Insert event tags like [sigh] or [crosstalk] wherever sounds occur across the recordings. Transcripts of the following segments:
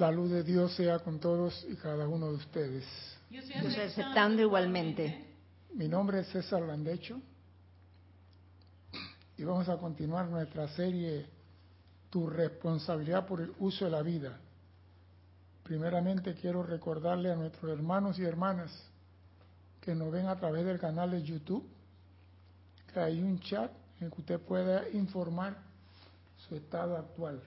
La luz de Dios sea con todos y cada uno de ustedes. Yo estoy aceptando igualmente. Mi nombre es César Landecho y vamos a continuar nuestra serie Tu responsabilidad por el uso de la vida. Primeramente quiero recordarle a nuestros hermanos y hermanas que nos ven a través del canal de YouTube que hay un chat en el que usted pueda informar su estado actual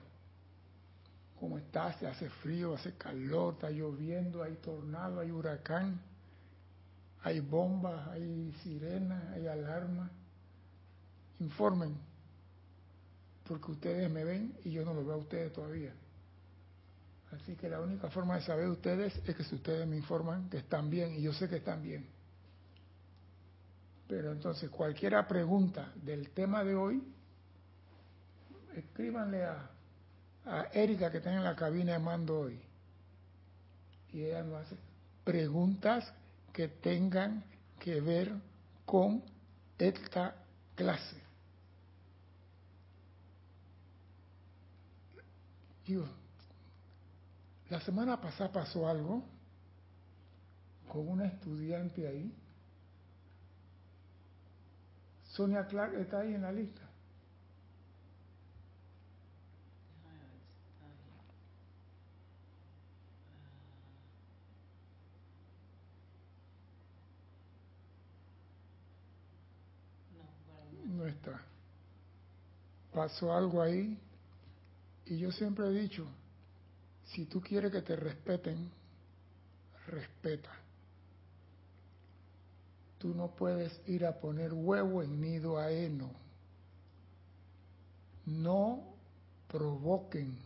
cómo está, se hace frío, hace calor, está lloviendo, hay tornado, hay huracán, hay bombas, hay sirenas, hay alarma. Informen, porque ustedes me ven y yo no lo veo a ustedes todavía. Así que la única forma de saber ustedes es que si ustedes me informan que están bien, y yo sé que están bien. Pero entonces, cualquiera pregunta del tema de hoy, escríbanle a a Erika que está en la cabina de mando hoy. Y ella nos hace preguntas que tengan que ver con esta clase. Digo, la semana pasada pasó algo con una estudiante ahí. Sonia Clark está ahí en la lista. Pasó algo ahí y yo siempre he dicho, si tú quieres que te respeten, respeta. Tú no puedes ir a poner huevo en nido a heno. No provoquen.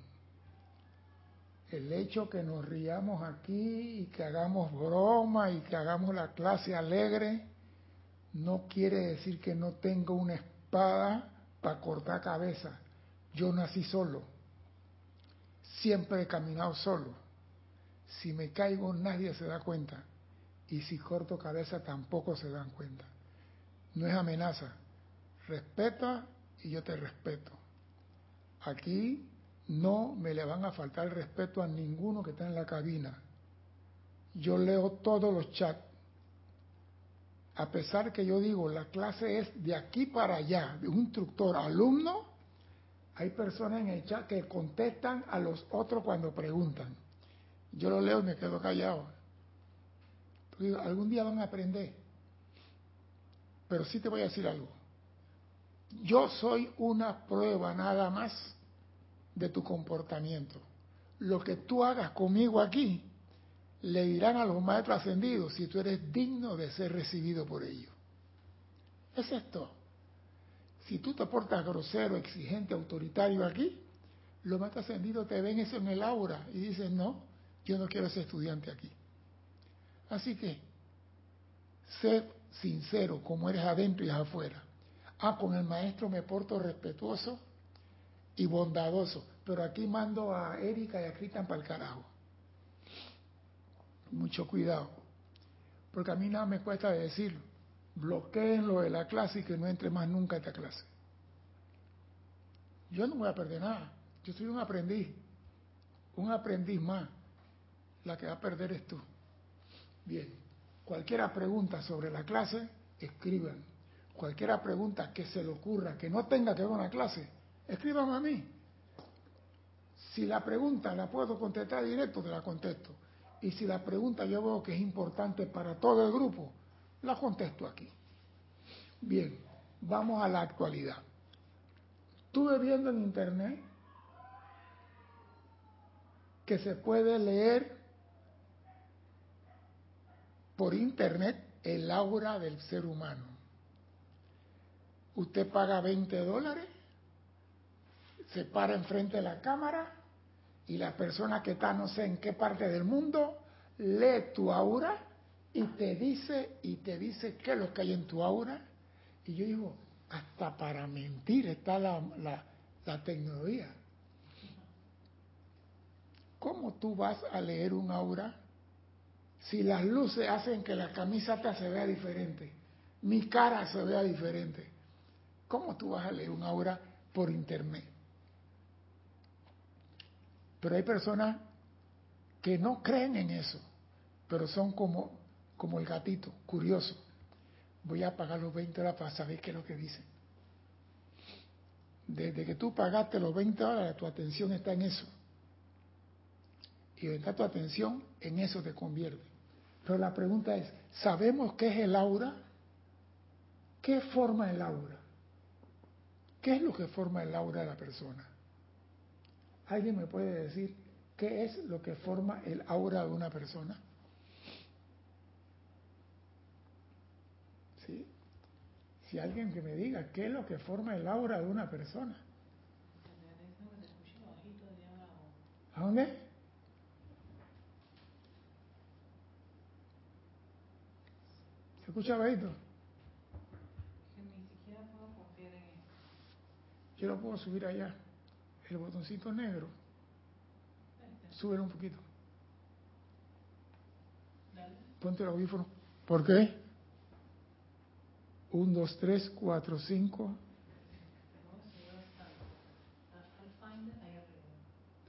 El hecho que nos riamos aquí y que hagamos broma y que hagamos la clase alegre no quiere decir que no tenga una espada para cortar cabeza. Yo nací solo. Siempre he caminado solo. Si me caigo nadie se da cuenta. Y si corto cabeza tampoco se dan cuenta. No es amenaza. Respeta y yo te respeto. Aquí no me le van a faltar respeto a ninguno que está en la cabina. Yo leo todos los chats a pesar que yo digo, la clase es de aquí para allá, de un instructor alumno, hay personas en el chat que contestan a los otros cuando preguntan. Yo lo leo y me quedo callado. algún día van a aprender. Pero sí te voy a decir algo. Yo soy una prueba nada más de tu comportamiento. Lo que tú hagas conmigo aquí le dirán a los maestros ascendidos si tú eres digno de ser recibido por ellos. Es esto. Si tú te portas grosero, exigente, autoritario aquí, los maestros ascendidos te ven eso en el aura y dicen, no, yo no quiero ser estudiante aquí. Así que, sé sincero como eres adentro y afuera. Ah, con el maestro me porto respetuoso y bondadoso, pero aquí mando a Erika y a Cristian para el carajo mucho cuidado, porque a mí nada me cuesta decirlo, bloqueen lo de la clase y que no entre más nunca a esta clase. Yo no voy a perder nada, yo soy un aprendiz, un aprendiz más, la que va a perder es tú. Bien, cualquiera pregunta sobre la clase, escriban. Cualquiera pregunta que se le ocurra que no tenga que ver con la clase, escriban a mí. Si la pregunta la puedo contestar directo, te la contesto. Y si la pregunta yo veo que es importante para todo el grupo, la contesto aquí. Bien, vamos a la actualidad. Estuve viendo en internet que se puede leer por internet el aura del ser humano. Usted paga 20 dólares, se para enfrente de la cámara y la persona que está no sé en qué parte del mundo lee tu aura y te dice y te dice qué es lo que hay en tu aura. Y yo digo hasta para mentir está la, la, tecnología. ¿cómo tú vas a leer un aura si las luces hacen que la camisa te se vea diferente mi cara se vea diferente. ¿cómo tú vas a leer un aura por internet? Pero hay personas que no creen en eso, pero son como, como el gatito, curioso. Voy a pagar los 20 dólares para saber qué es lo que dicen. Desde que tú pagaste los 20 dólares, tu atención está en eso. Y está tu atención, en eso te convierte. Pero la pregunta es, ¿sabemos qué es el aura? ¿Qué forma el aura? ¿Qué es lo que forma el aura de la persona? ¿Alguien me puede decir qué es lo que forma el aura de una persona? ¿Sí? Si alguien que me diga qué es lo que forma el aura de una persona. ¿A dónde? ¿Se escucha bajito? Yo lo puedo subir allá. El botoncito negro. Súbelo un poquito. Ponte el audífono. ¿Por qué? Un, dos, tres, cuatro, cinco.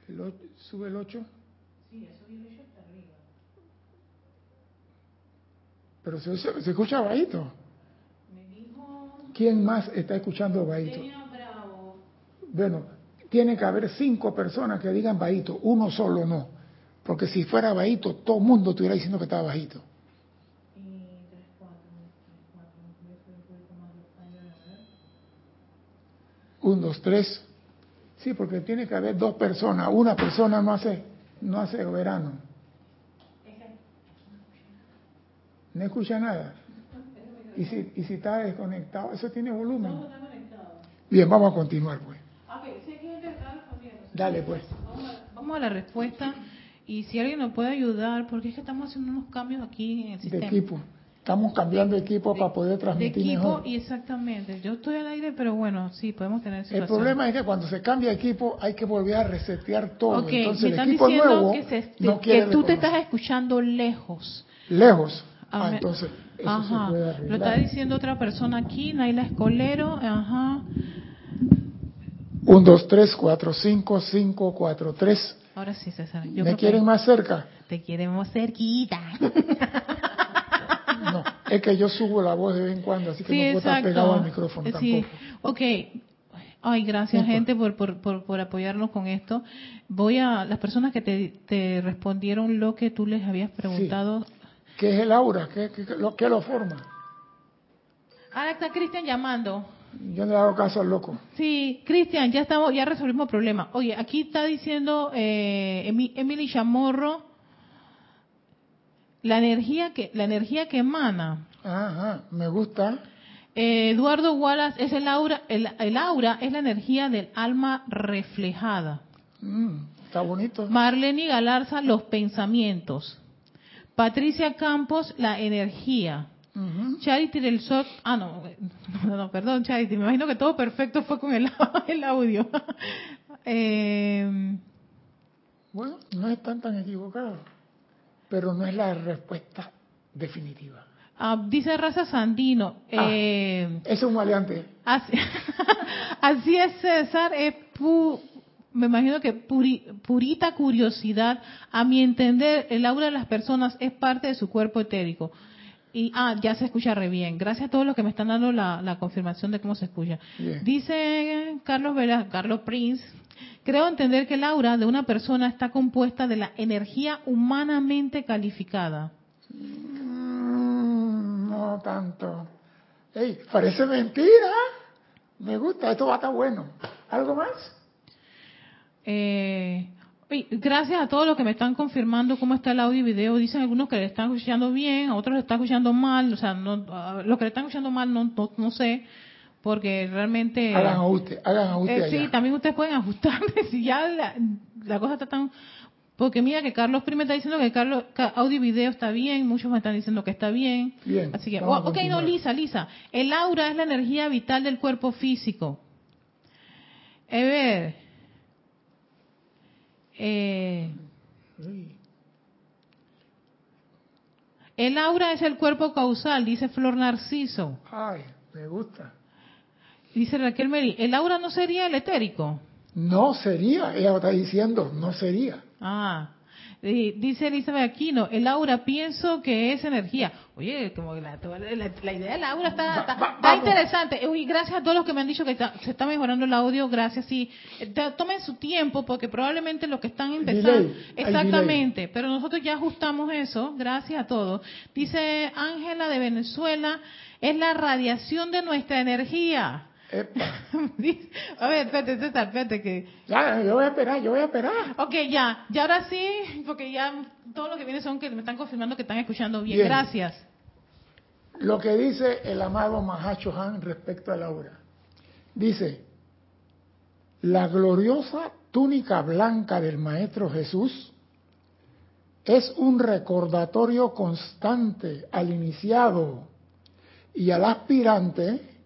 El ¿Sube el 8? Sí, hasta arriba. Pero se, se, escucha bajito. ¿Quién más está escuchando bajito? Bueno, tiene que haber cinco personas que digan bajito, uno solo no. Porque si fuera bajito, todo el mundo estuviera diciendo que estaba bajito. Un, dos, tres. Sí, porque tiene que haber dos personas. Una persona no hace, no hace verano. No escucha nada. Y si, y si está desconectado, eso tiene volumen. Bien, vamos a continuar pues. Dale, pues. Vamos a, la respuesta. Y si alguien nos puede ayudar, porque es que estamos haciendo unos cambios aquí en el sistema. De equipo. Estamos cambiando equipo para poder transmitir de equipo y exactamente. Yo estoy al aire, pero bueno, sí, podemos tener situación. El problema es que cuando se cambia equipo hay que volver a resetear todo. Entonces el equipo nuevo que, que tú te estás escuchando lejos. Lejos. Ah, entonces eso Ajá. se puede. Lo está diciendo otra persona aquí, Naila Escolero. Ajá. 1, 2, 3, 4, 5, 5, 4, 3. Ahora sí, César. ¿Me quieren más cerca? Te queremos cerquita. [laughs] no, es que yo subo la voz de vez en cuando, así que no puedo estar pegado al micrófono tampoco. Sí, ok. Ay, gracias gente por, por, por, por, apoyarnos con esto. Voy a las personas que te, te respondieron lo que tú les habías preguntado. Sí. ¿Qué es el aura? ¿Qué, qué, lo, qué lo forma? Ahora está Cristian llamando. Yo le hago caso al loco. Sí, Cristian, ya estamos, ya resolvimos el problema. Oye, aquí está diciendo eh, Emily Chamorro la energía que la energía que emana. Ajá, me gusta. Eh, Eduardo Wallace es el aura, el, aura es la energía del alma reflejada. Mm, está bonito. Marlene Galarza, los pensamientos. Patricia Campos, la energía. Charity del Sol, ah [laughs] no, no, perdón Charity, me imagino que todo perfecto fue con el, [laughs] el audio. [laughs] eh, bueno, no están tan equivocados, pero no es la respuesta definitiva. Ah, dice Raza Sandino. Ah, eh, es un maleante. Así, así es, César. Es me imagino que purita curiosidad. A mi entender, el aura de las personas es parte de su cuerpo etérico. Y, ah, ya se escucha re bien. Gracias a todos los que me están dando la, confirmación de cómo se escucha. Dice Carlos Vera, Carlos Prince, creo entender que el aura de una persona está compuesta de la energía humanamente calificada. Mm, no tanto. Ey, parece mentira. Me gusta, esto va a estar bueno. ¿Algo más? Eh, Gracias a todos los que me están confirmando cómo está el audio y video. Dicen algunos que le están escuchando bien, a otros le están escuchando mal. O sea, no, los que le están escuchando mal no, no, sé, porque realmente... Hagan ajuste, hagan ajuste eh, Sí, también ustedes pueden ajustar [laughs] si ya la, cosa está tan... Porque mira que Carlos primero está diciendo que Carlos audio y video está bien, muchos me están diciendo que está bien. Bien. Así que, ok, no, Lisa, Lisa. El aura es la energía vital del cuerpo físico. A ver, eh, el aura es el cuerpo causal, dice Flor Narciso. Ay, me gusta. Dice Raquel Meri, ¿el aura no sería el etérico? No sería, ella está diciendo, no sería. Ah, dice Elizabeth Aquino, el aura pienso que es energía. Oye, como la, la, idea del aura está, está, interesante. Y gracias a todos los que me han dicho que se está mejorando el audio, gracias. Sí, tomen su tiempo porque probablemente los que están empezando... exactamente, pero nosotros ya ajustamos eso, gracias a todos. Dice Ángela de Venezuela, es la radiación de nuestra energía. [laughs] a ver, espérate, César, espérate que... Ya, yo voy a esperar, yo voy a esperar. Ok, ya, y ahora sí, porque ya todo lo que viene son que me están confirmando que están escuchando bien. Gracias. Lo que dice el amado Mahacho Han respecto a Laura. Dice, la gloriosa túnica blanca del Maestro Jesús es un recordatorio constante al iniciado y al aspirante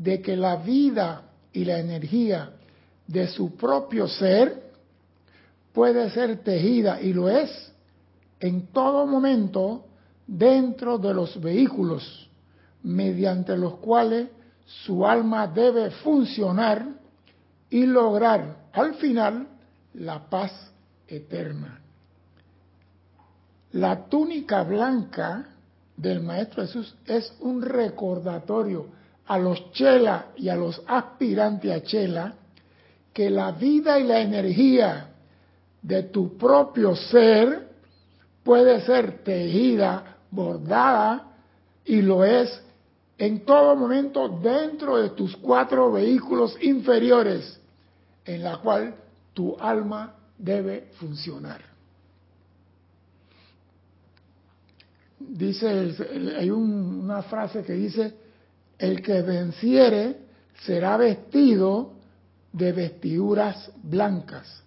de que la vida y la energía de su propio ser puede ser tejida y lo es en todo momento dentro de los vehículos mediante los cuales su alma debe funcionar y lograr al final la paz eterna. La túnica blanca del Maestro Jesús es un recordatorio a los chela y a los aspirantes a chela que la vida y la energía de tu propio ser puede ser tejida, bordada, y lo es en todo momento dentro de tus cuatro vehículos inferiores, en la cual tu alma debe funcionar. Dice, hay una frase que dice, el que venciere será vestido de vestiduras blancas.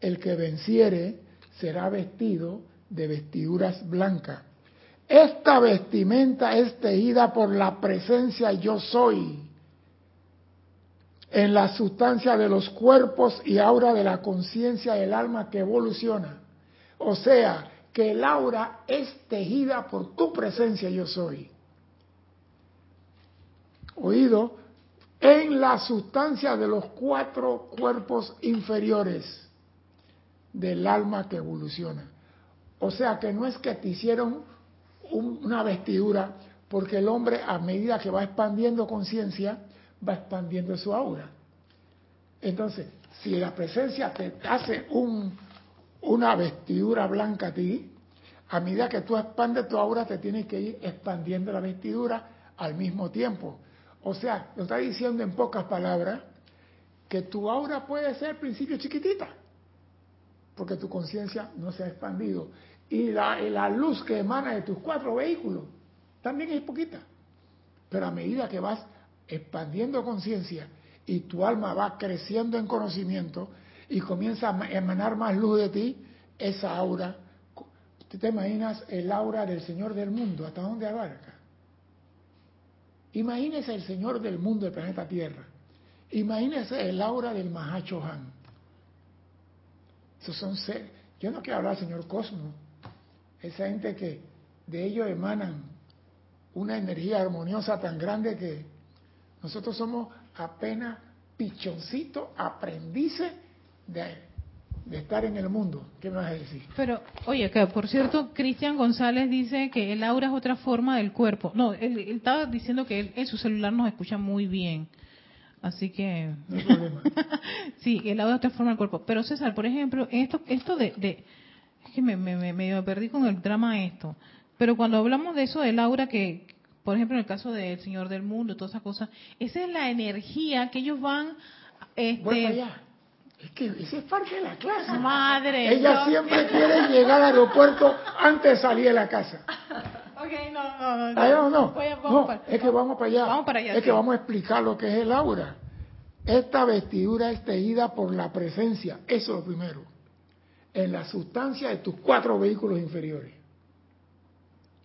El que venciere será vestido de vestiduras blancas. Esta vestimenta es tejida por la presencia yo soy en la sustancia de los cuerpos y aura de la conciencia del alma que evoluciona. O sea, que el aura es tejida por tu presencia yo soy oído, en la sustancia de los cuatro cuerpos inferiores del alma que evoluciona. O sea que no es que te hicieron una vestidura, porque el hombre a medida que va expandiendo conciencia, va expandiendo su aura. Entonces, si la presencia te hace un, una vestidura blanca a ti, a medida que tú expandes tu aura, te tienes que ir expandiendo la vestidura al mismo tiempo. O sea, nos está diciendo en pocas palabras que tu aura puede ser al principio chiquitita, porque tu conciencia no se ha expandido. Y la, luz que emana de tus cuatro vehículos también es poquita. Pero a medida que vas expandiendo conciencia y tu alma va creciendo en conocimiento y comienza a emanar más luz de ti, esa aura, te imaginas el aura del Señor del mundo? ¿Hasta dónde abarca? Imagínese el Señor del mundo del planeta Tierra. Imagínese el aura del Mahacho Han. Esos son seres. Yo no quiero hablar Señor Cosmo. Esa gente que de ellos emanan una energía armoniosa tan grande que nosotros somos apenas pichoncitos, aprendices de de estar en el mundo. ¿Qué me vas a decir? Pero, oye, que por cierto, Cristian González dice que el aura es otra forma del cuerpo. No, él, estaba diciendo que él, en su celular nos escucha muy bien. Así que... No hay problema. [laughs] sí, el aura es otra forma del cuerpo. Pero César, por ejemplo, esto, esto de... de es que me, me, me, perdí con el drama esto. Pero cuando hablamos de eso del aura que, por ejemplo, en el caso del Señor del Mundo, todas esas cosas, esa es la energía que ellos van... Este, es que esa es parte de la clase. Madre. Ella siempre quiere [laughs] llegar al aeropuerto antes de salir de la casa. [laughs] Ok, no, no, no. no, no. es que vamos para allá. Vamos para allá. Es que vamos a explicar lo que es el aura. Esta vestidura es tejida por la presencia, eso es lo primero, en la sustancia de tus cuatro vehículos inferiores.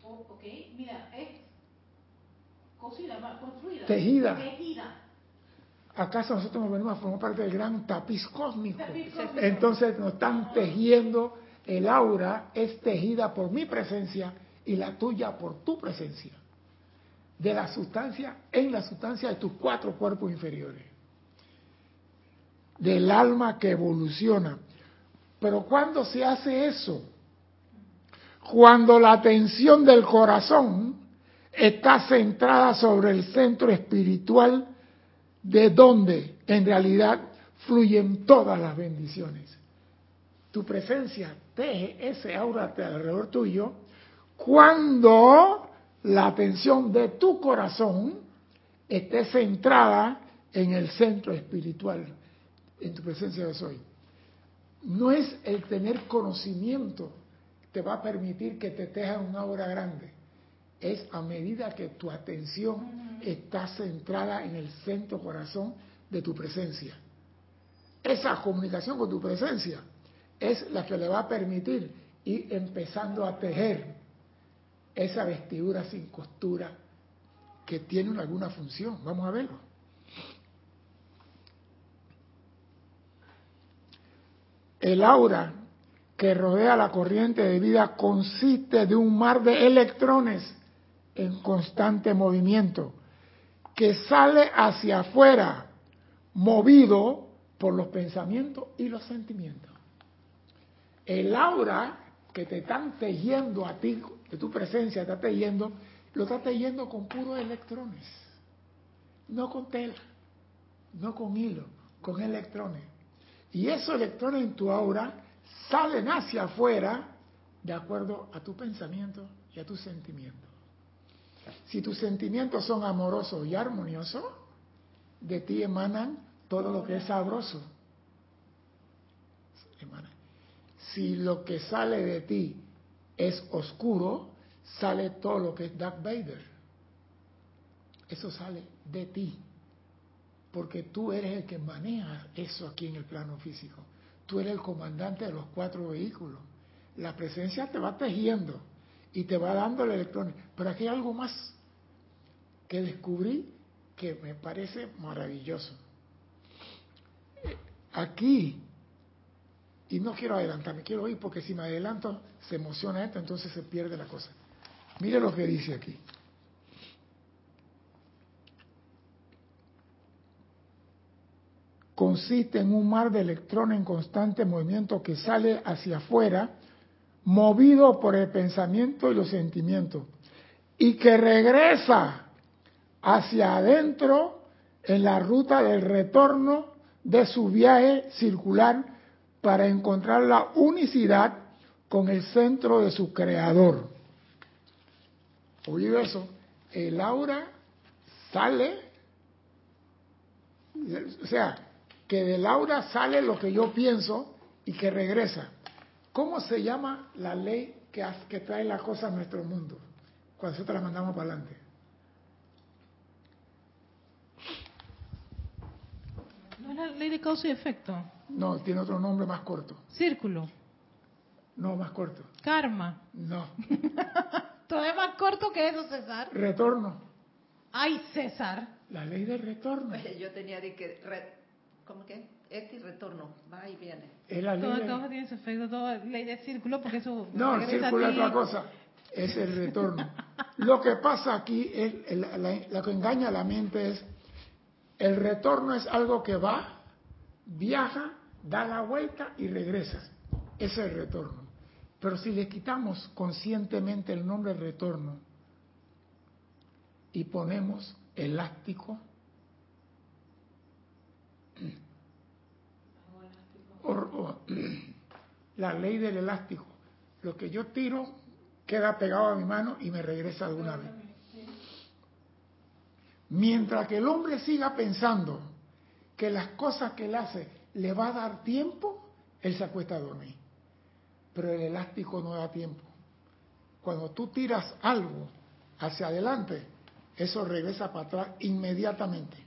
Oh, ok, mira, es cosida, construida. Tejida. Tejida ¿Acaso nosotros nos venimos a formar parte del gran tapiz cósmico? Entonces nos están tejiendo, el aura es tejida por mi presencia y la tuya por tu presencia. De la sustancia, en la sustancia de tus cuatro cuerpos inferiores. Del alma que evoluciona. Pero ¿cuándo se hace eso? Cuando la atención del corazón está centrada sobre el centro espiritual de donde en realidad fluyen todas las bendiciones. Tu presencia teje ese aura alrededor tuyo cuando la atención de tu corazón esté centrada en el centro espiritual, en tu presencia de soy. No es el tener conocimiento te va a permitir que te teja una aura grande. Es a medida que tu atención está centrada en el centro corazón de tu presencia. Esa comunicación con tu presencia es la que le va a permitir ir empezando a tejer esa vestidura sin costura que tiene alguna función. Vamos a verlo. El aura que rodea la corriente de vida consiste de un mar de electrones en constante movimiento que sale hacia afuera movido por los pensamientos y los sentimientos. El aura que te están tejiendo a ti, de tu presencia está tejiendo, lo está tejiendo con puros electrones, no con tela, no con hilo, con electrones. Y esos electrones en tu aura salen hacia afuera de acuerdo a tu pensamiento y a tus sentimientos. Si tus sentimientos son amorosos y armoniosos, de ti emanan todo lo que es sabroso. Si lo que sale de ti es oscuro, sale todo lo que es Dark Vader. Eso sale de ti. Porque tú eres el que maneja eso aquí en el plano físico. Tú eres el comandante de los cuatro vehículos. La presencia te va tejiendo y te va dando el electrón. Pero aquí hay algo más que descubrí que me parece maravilloso. Aquí y no quiero adelantarme, quiero ir porque si me adelanto se emociona esto, entonces se pierde la cosa. Mire lo que dice aquí. Consiste en un mar de electrones en constante movimiento que sale hacia afuera, movido por el pensamiento y los sentimientos, y que regresa hacia adentro en la ruta del retorno de su viaje circular para encontrar la unicidad con el centro de su creador. ¿Oído eso? El aura sale, o sea, que del aura sale lo que yo pienso y que regresa. ¿Cómo se llama la ley que, que trae la cosa a nuestro mundo cuando nosotros la mandamos para adelante? ¿No es la ley de causa y efecto? No, tiene otro nombre más corto. Círculo. No, más corto. Karma. No. [laughs] Todavía más corto que eso, César. Retorno. Ay, César. La ley del retorno. Yo tenía de que... ¿Cómo que? Este y retorno. Va y viene. Es la ley todo, todo tiene su efecto, todo ley de círculo, porque eso... No, el círculo es otra cosa. Es el retorno. [laughs] lo que pasa aquí, es, lo que engaña a la mente es, el retorno es algo que va, viaja, da la vuelta y regresa. Ese es el retorno. Pero si le quitamos conscientemente el nombre retorno y ponemos elástico, [clears throat] la ley del elástico, lo que yo tiro queda pegado a mi mano y me regresa alguna vez. Mientras que el hombre siga pensando que las cosas que él hace le va a dar tiempo, él se acuesta a dormir. Pero el elástico no da tiempo. Cuando tú tiras algo hacia adelante, eso regresa para atrás inmediatamente.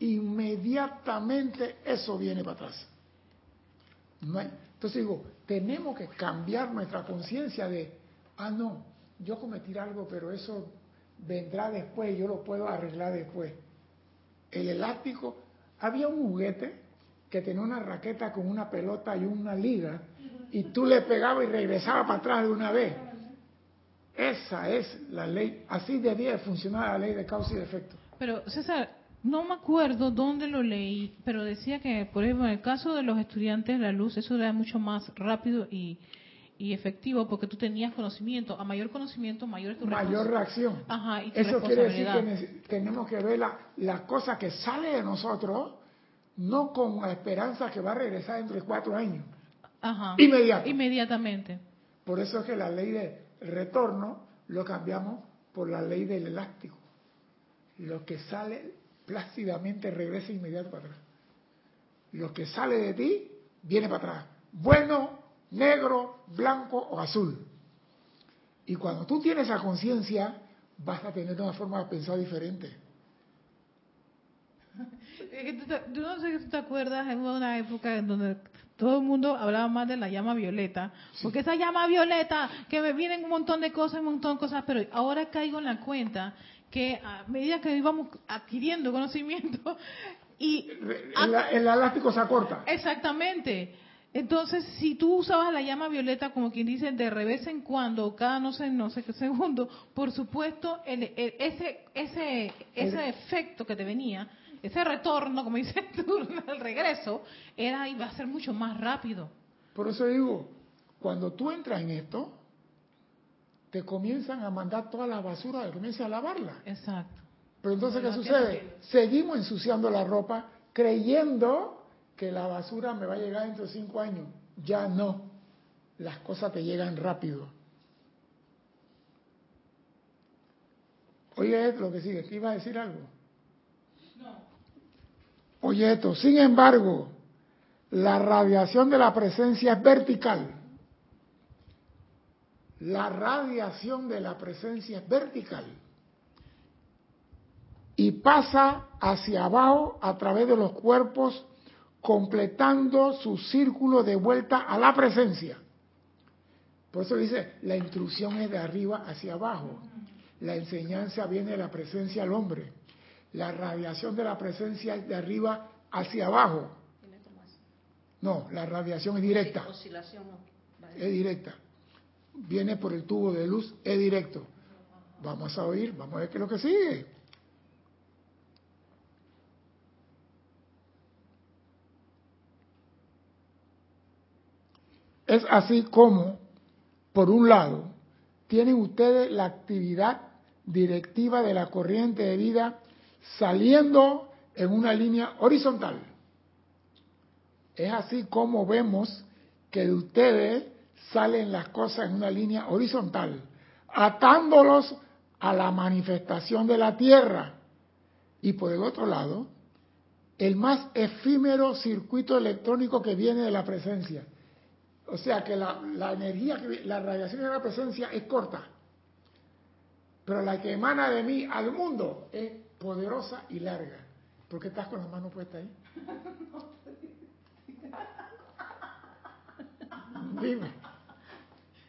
Inmediatamente eso viene para atrás. Entonces digo, tenemos que cambiar nuestra conciencia de, ah, no, yo cometí algo, pero eso vendrá después, yo lo puedo arreglar después. El elástico, había un juguete que tenía una raqueta con una pelota y una liga, y tú le pegabas y regresaba para atrás de una vez. Esa es la ley, así debía funcionar la ley de causa y efecto. Pero César, No me acuerdo dónde lo leí, pero decía que, por ejemplo, en el caso de los estudiantes de la luz, eso era mucho más rápido y, y efectivo porque tú tenías conocimiento. A mayor conocimiento, mayor tu Mayor reacción. Ajá, y tu Eso quiere decir que tenemos que ver la, la cosa que sale de nosotros, no con la esperanza que va a regresar dentro de cuatro años. Ajá. Inmediato. Inmediatamente. Por eso es que la ley de retorno lo cambiamos por la ley del elástico. Lo que sale plácidamente regresa inmediato para atrás. Lo que sale de ti viene para atrás. Bueno, negro, blanco o azul. Y cuando tú tienes esa conciencia, vas a tener una forma de pensar diferente. [laughs] Yo no sé si tú te acuerdas, hubo una época en donde todo el mundo hablaba más de la llama violeta, porque esa llama violeta, que me vienen un montón de cosas, un montón de cosas, pero ahora caigo en la cuenta que a medida que íbamos adquiriendo conocimiento y El, el elástico se acorta. Exactamente. Entonces, si tú usabas la llama violeta, como quien dice, de revés en cuando, cada no sé, no sé qué segundo, por supuesto, el- el- ese, ese, ese efecto que te venía, ese retorno, como dices tú, el regreso, era iba a ser mucho más rápido. Por eso digo, cuando tú entras en esto, te comienzan a mandar toda la basura, te comienzan a lavarla. Exacto. Pero entonces, ¿qué No sucede? Seguimos ensuciando la ropa creyendo que la basura me va a llegar dentro de cinco años. Ya no. Las cosas te llegan rápido. Oye, esto lo que sigue. ¿Te iba a decir algo? Oye, esto. Sin embargo, la radiación de la presencia es vertical. La radiación de la presencia es vertical y pasa hacia abajo a través de los cuerpos, completando su círculo de vuelta a la presencia. Por eso dice, la instrucción es de arriba hacia abajo. La enseñanza viene de la presencia al hombre. La radiación de la presencia es de arriba hacia abajo. No, la radiación es directa. Es directa. Viene por el tubo de luz, es directo. Vamos a oír, vamos a ver qué es lo que sigue. Es así como, por un lado, tienen ustedes la actividad directiva de la corriente de vida saliendo en una línea horizontal. Es así como vemos que de ustedes salen las cosas en una línea horizontal, atándolos a la manifestación de la tierra. Y por el otro lado, el más efímero circuito electrónico que viene de la presencia. O sea que la, la energía, la radiación de la presencia es corta, pero la que emana de mí al mundo es poderosa y larga. ¿Por qué estás con la mano puesta ahí? [laughs] Dime,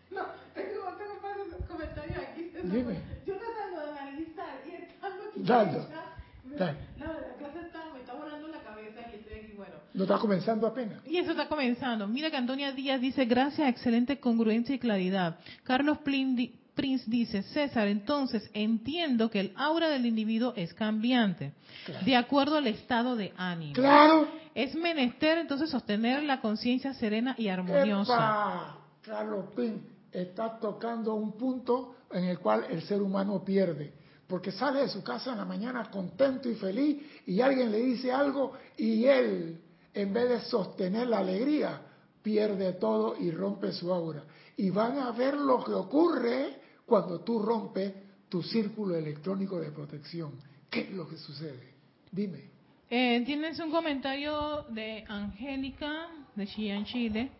No, tengo, tengo varios comentarios aquí. Dime. Yo tratando de analizar y estando aquí. Dale. No, la clase está, me está volando la cabeza y estoy aquí, bueno. no está comenzando apenas. Y eso está comenzando. Mira que Antonia Díaz dice, gracias, excelente congruencia y claridad. Carlos Plin di- Prince dice, César, entonces entiendo que el aura del individuo es cambiante, Claro. de acuerdo al estado de ánimo. Claro. Es menester entonces sostener la conciencia serena y armoniosa. ¡Epa! Carlos Pin está tocando un punto en el cual el ser humano pierde. Porque sale de su casa en la mañana contento y feliz y alguien le dice algo y él, en vez de sostener la alegría, pierde todo y rompe su aura. Y van a ver lo que ocurre cuando tú rompes tu círculo electrónico de protección. ¿Qué es lo que sucede? Dime. Eh, tienes un comentario de Angélica de Chillán, Chile.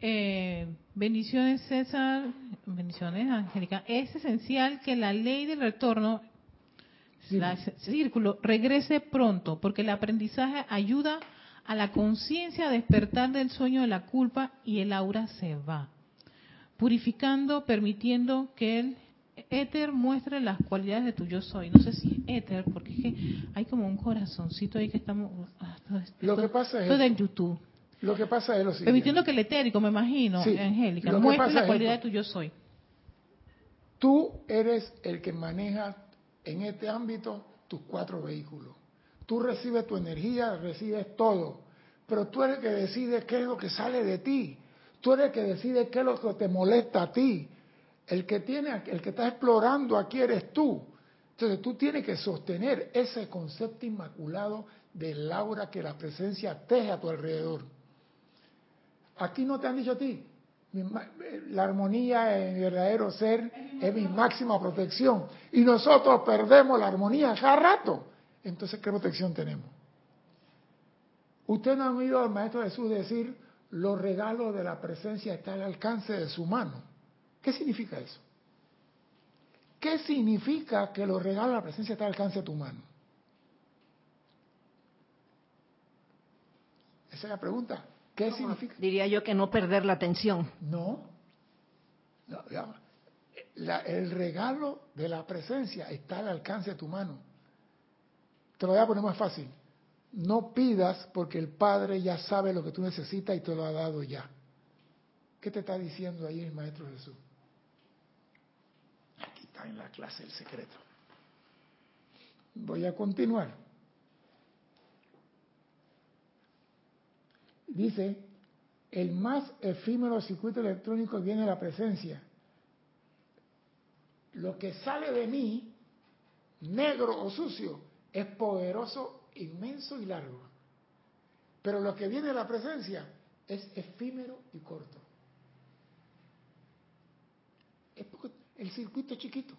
Eh, bendiciones, César. Bendiciones, Angélica. Es esencial que la ley del retorno, la círculo, regrese pronto, porque el aprendizaje ayuda a la conciencia a despertar del sueño de la culpa y el aura se va, purificando, permitiendo que el éter muestre las cualidades de tu yo soy. No sé si es éter, porque es que hay como un corazoncito ahí que estamos... ah, todo esto- Lo que pasa es todo en YouTube. Lo que pasa es lo siguiente. Permitiendo que el etérico, me imagino, Sí, Angélica, muestre la cualidad de tu yo soy. Tú eres el que maneja en este ámbito tus cuatro vehículos. Tú recibes tu energía, recibes todo, pero tú eres el que decide qué es lo que sale de ti. Tú eres el que decide qué es lo que te molesta a ti. El que tiene, el que está explorando aquí eres tú. Entonces tú tienes que sostener ese concepto inmaculado del aura que la presencia teje a tu alrededor. Aquí no te han dicho a ti, la armonía en el verdadero ser es mi máxima protección. Y nosotros perdemos la armonía cada rato. Entonces, ¿qué protección tenemos? Usted no ha oído al Maestro Jesús decir, los regalos de la presencia están al alcance de su mano. ¿Qué significa eso? ¿Qué significa que los regalos de la presencia están al alcance de tu mano? Esa es la pregunta. ¿Qué significa? Diría yo que no perder la atención. No. el regalo de la presencia está al alcance de tu mano. Te lo voy a poner más fácil. No pidas porque el Padre ya sabe lo que tú necesitas y te lo ha dado ya. ¿Qué te está diciendo ahí el Maestro Jesús? Aquí está en la clase el secreto. Voy a continuar. Dice, el más efímero circuito electrónico viene de la presencia. Lo que sale de mí, negro o sucio, es poderoso, inmenso y largo. Pero lo que viene de la presencia es efímero y corto. Es porque el circuito es chiquito.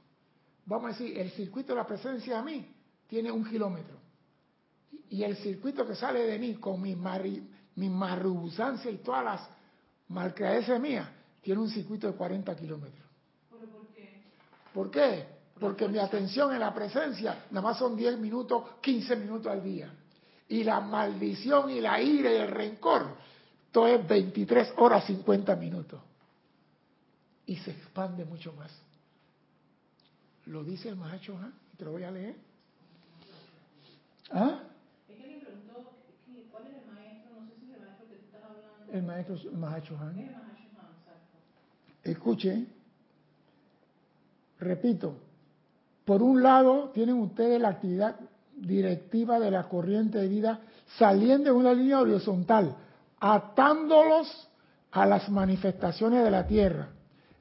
Vamos a decir, el circuito de la presencia a mí tiene un kilómetro. Y el circuito que sale de mí con mi, mi marrubusancia y todas las malcredencias mías tiene un circuito de 40 kilómetros. ¿Por qué? ¿Por qué? Porque mi atención en la presencia nada más son 10 minutos, 15 minutos al día. Y la maldición y la ira y el rencor, todo es 23 horas 50 minutos. Y se expande mucho más. Lo dice el Mahacho ¿ah? te lo voy a leer. ¿Ah? El maestro Mahacho Han. Escuche, repito, por un lado tienen ustedes la actividad directiva de la corriente de vida saliendo de una línea horizontal, atándolos a las manifestaciones de la Tierra.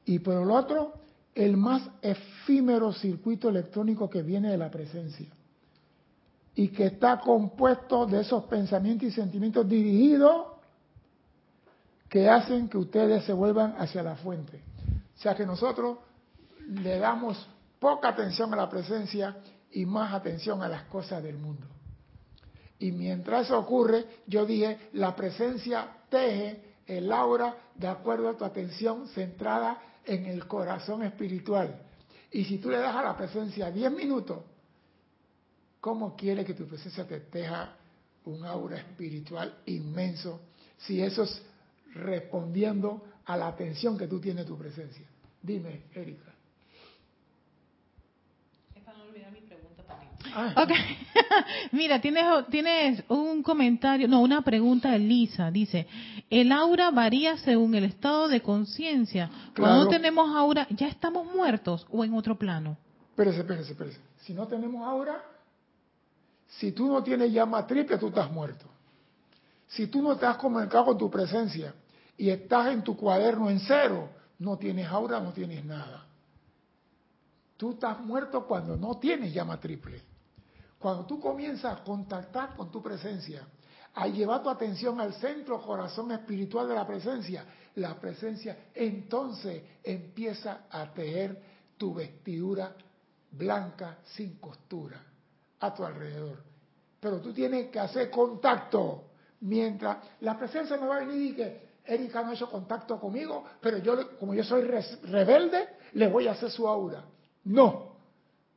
Y por el otro, el más efímero circuito electrónico que viene de la presencia. Y que está compuesto de esos pensamientos y sentimientos dirigidos que hacen que ustedes se vuelvan hacia la fuente. O sea que nosotros le damos poca atención a la presencia y más atención a las cosas del mundo. Y mientras eso ocurre, yo dije, la presencia teje el aura de acuerdo a tu atención centrada en el corazón espiritual. Y si tú le das a la presencia 10 minutos, ¿cómo quiere que tu presencia te teja un aura espiritual inmenso si eso es respondiendo a la atención que tú tienes tu presencia. Dime, Erika. mi pregunta ah. [laughs] Mira, tienes, tienes un comentario, no, una pregunta de Lisa. Dice, ¿el aura varía según el estado de conciencia? Cuando tenemos aura, ¿ya estamos muertos o en otro plano? Espérese, espérese, espérese. Si no tenemos aura, si tú no tienes llama triple, tú estás muerto. Si tú no te has comunicado con tu presencia y estás en tu cuaderno en cero, no tienes aura, no tienes nada. Tú estás muerto cuando no tienes llama triple. Cuando tú comienzas a contactar con tu presencia, a llevar tu atención al centro corazón espiritual de la presencia, la presencia entonces empieza a tejer tu vestidura blanca sin costura a tu alrededor. Pero tú tienes que hacer contacto Mientras la presencia me va a venir y que Erika no ha hecho contacto conmigo, pero yo, como yo soy rebelde, le voy a hacer su aura. No,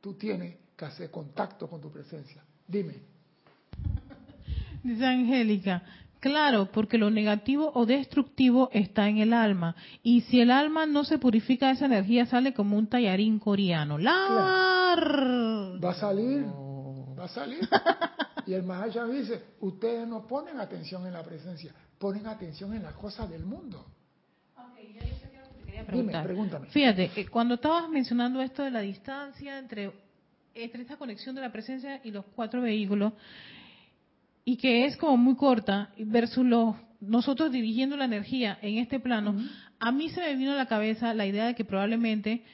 tú tienes que hacer contacto con tu presencia. Dime. [laughs] Dice Angélica, claro, porque lo negativo o destructivo está en el alma. Y si el alma no se purifica, esa energía sale como un tallarín coreano. ¡Lar! Va a salir, va a salir. [laughs] Y el Mahashohan dice, ustedes no ponen atención en la presencia, ponen atención en las cosas del mundo. Dime, pregúntame. Fíjate, eh, cuando estabas mencionando esto de la distancia entre, entre esta conexión de la presencia y los cuatro vehículos, y que es como muy corta versus los nosotros dirigiendo la energía en este plano, a mí se me vino a la cabeza la idea de que probablemente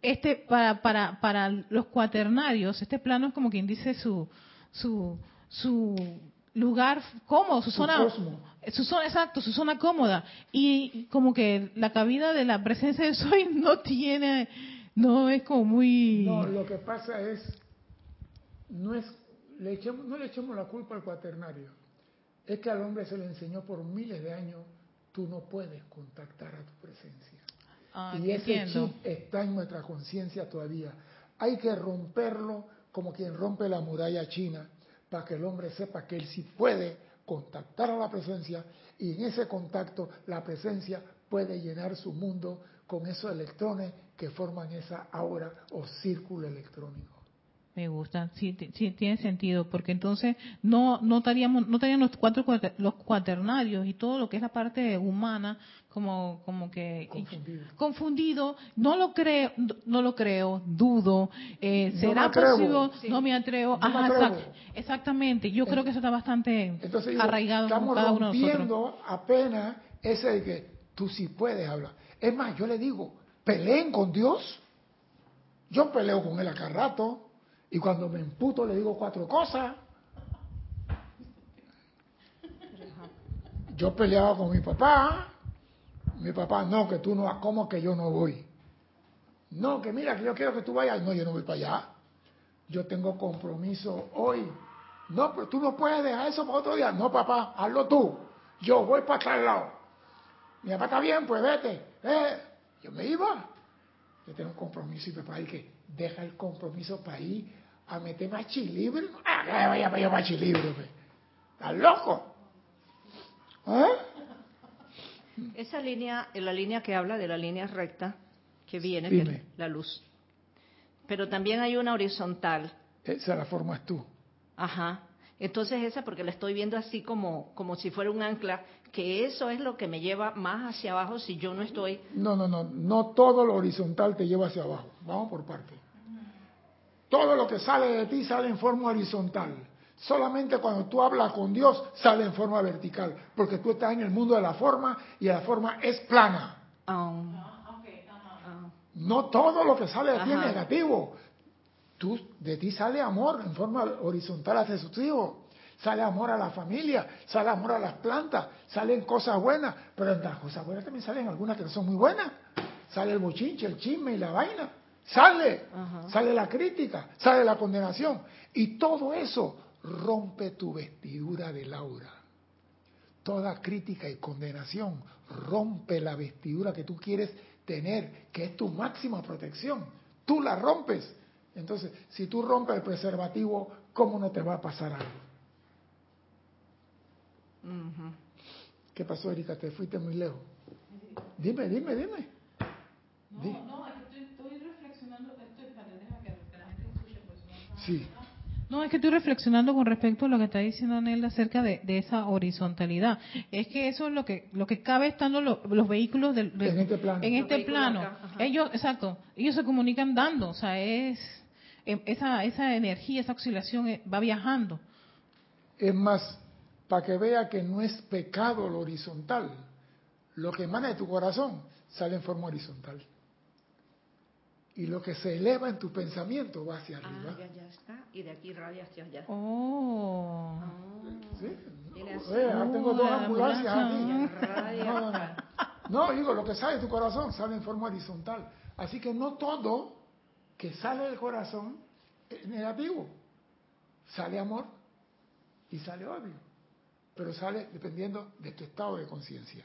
este para para para los cuaternarios este plano es como quien dice su su su lugar cómodo, su, zona, su zona, exacto, su zona cómoda. Y como que la cabida de la presencia de Soy [laughs] no tiene, no es como muy... No, lo que pasa es, no es, le echemos, no le echemos la culpa al cuaternario. Es que al hombre se le enseñó por miles de años, tú no puedes contactar a tu presencia. Ah, y ese chip está en nuestra conciencia todavía. Hay que romperlo como quien rompe la muralla china para que el hombre sepa que él sí puede contactar a la presencia y en ese contacto la presencia puede llenar su mundo con esos electrones que forman esa aura o círculo electrónico. Me gusta, sí, sí tiene sentido, porque entonces no no estaríamos no estarían los cuatro los cuaternarios y todo lo que es la parte humana como como que confundido, no lo creo no lo creo dudo eh, será posible no me atrevo, exactamente. Yo creo que eso está bastante arraigado en cada uno de nosotros. apenas ese de que tú sí puedes hablar. Es más yo le digo peleen con Dios yo peleo con él acá rato y cuando me emputo le digo cuatro cosas. Yo peleaba con mi papá. Mi papá, no, que tú no, ¿cómo que yo no voy? No, que mira, que yo quiero que tú vayas. No, yo no voy para allá. Yo tengo compromiso hoy. No, pero tú no puedes dejar eso para otro día. No, papá, hazlo tú. Yo voy para tal lado. Mi papá está bien, pues vete. Eh, yo me iba. Yo tengo un compromiso y papá, el que deja el compromiso para ir a meter machilibre. Ah, que vaya para yo machilibre, pues. ¿Estás loco? ¿Eh? Esa línea, la línea que habla de la línea recta que viene, que la luz. Pero también hay una horizontal. Esa la formas tú. Ajá. Entonces esa porque la estoy viendo así como, como si fuera un ancla, que eso es lo que me lleva más hacia abajo si yo no estoy... No, no, no, no todo lo horizontal te lleva hacia abajo. Vamos por partes. Todo lo que sale de ti sale en forma horizontal. Solamente cuando tú hablas con Dios sale en forma vertical, porque tú estás en el mundo de la forma y la forma es plana. Oh. No todo lo que sale de ti es negativo. Tú, de ti sale amor en forma horizontal hacia sus hijos. Sale amor a la familia, sale amor a las plantas, salen cosas buenas, pero en las cosas buenas también salen algunas que no son muy buenas. Sale el bochinche, el chisme y la vaina. Sale, sale la crítica, sale la condenación. Y todo eso rompe tu vestidura de Laura. Toda crítica y condenación rompe la vestidura que tú quieres tener, que es tu máxima protección. Tú la rompes. Entonces, si tú rompes el preservativo, ¿cómo no te va a pasar algo? ¿Qué pasó, Erika? Te fuiste muy lejos. Dime, dime, dime. No, no, Sí. No, es que estoy reflexionando con respecto a lo que está diciendo Anel acerca de, esa horizontalidad. Es que eso es lo que lo que cabe estando los vehículos del, en este plano. En este plano. ellos, exacto, ellos se comunican dando, o sea, es em, esa esa energía, esa oscilación eh, va viajando. Es más, para que vea que no es pecado lo horizontal, lo que emana de tu corazón sale en forma horizontal y lo que se eleva en tu pensamiento va hacia ah, arriba. Ah, ya, ya está. Y de aquí radia hacia allá. Oh. ¿Sí? Eh, tengo dos ambulancias aquí. No, no, no. digo, lo que sale de tu corazón sale en forma horizontal. Así que no todo que sale del corazón es negativo. Sale amor y sale odio. Pero sale dependiendo de tu estado de conciencia.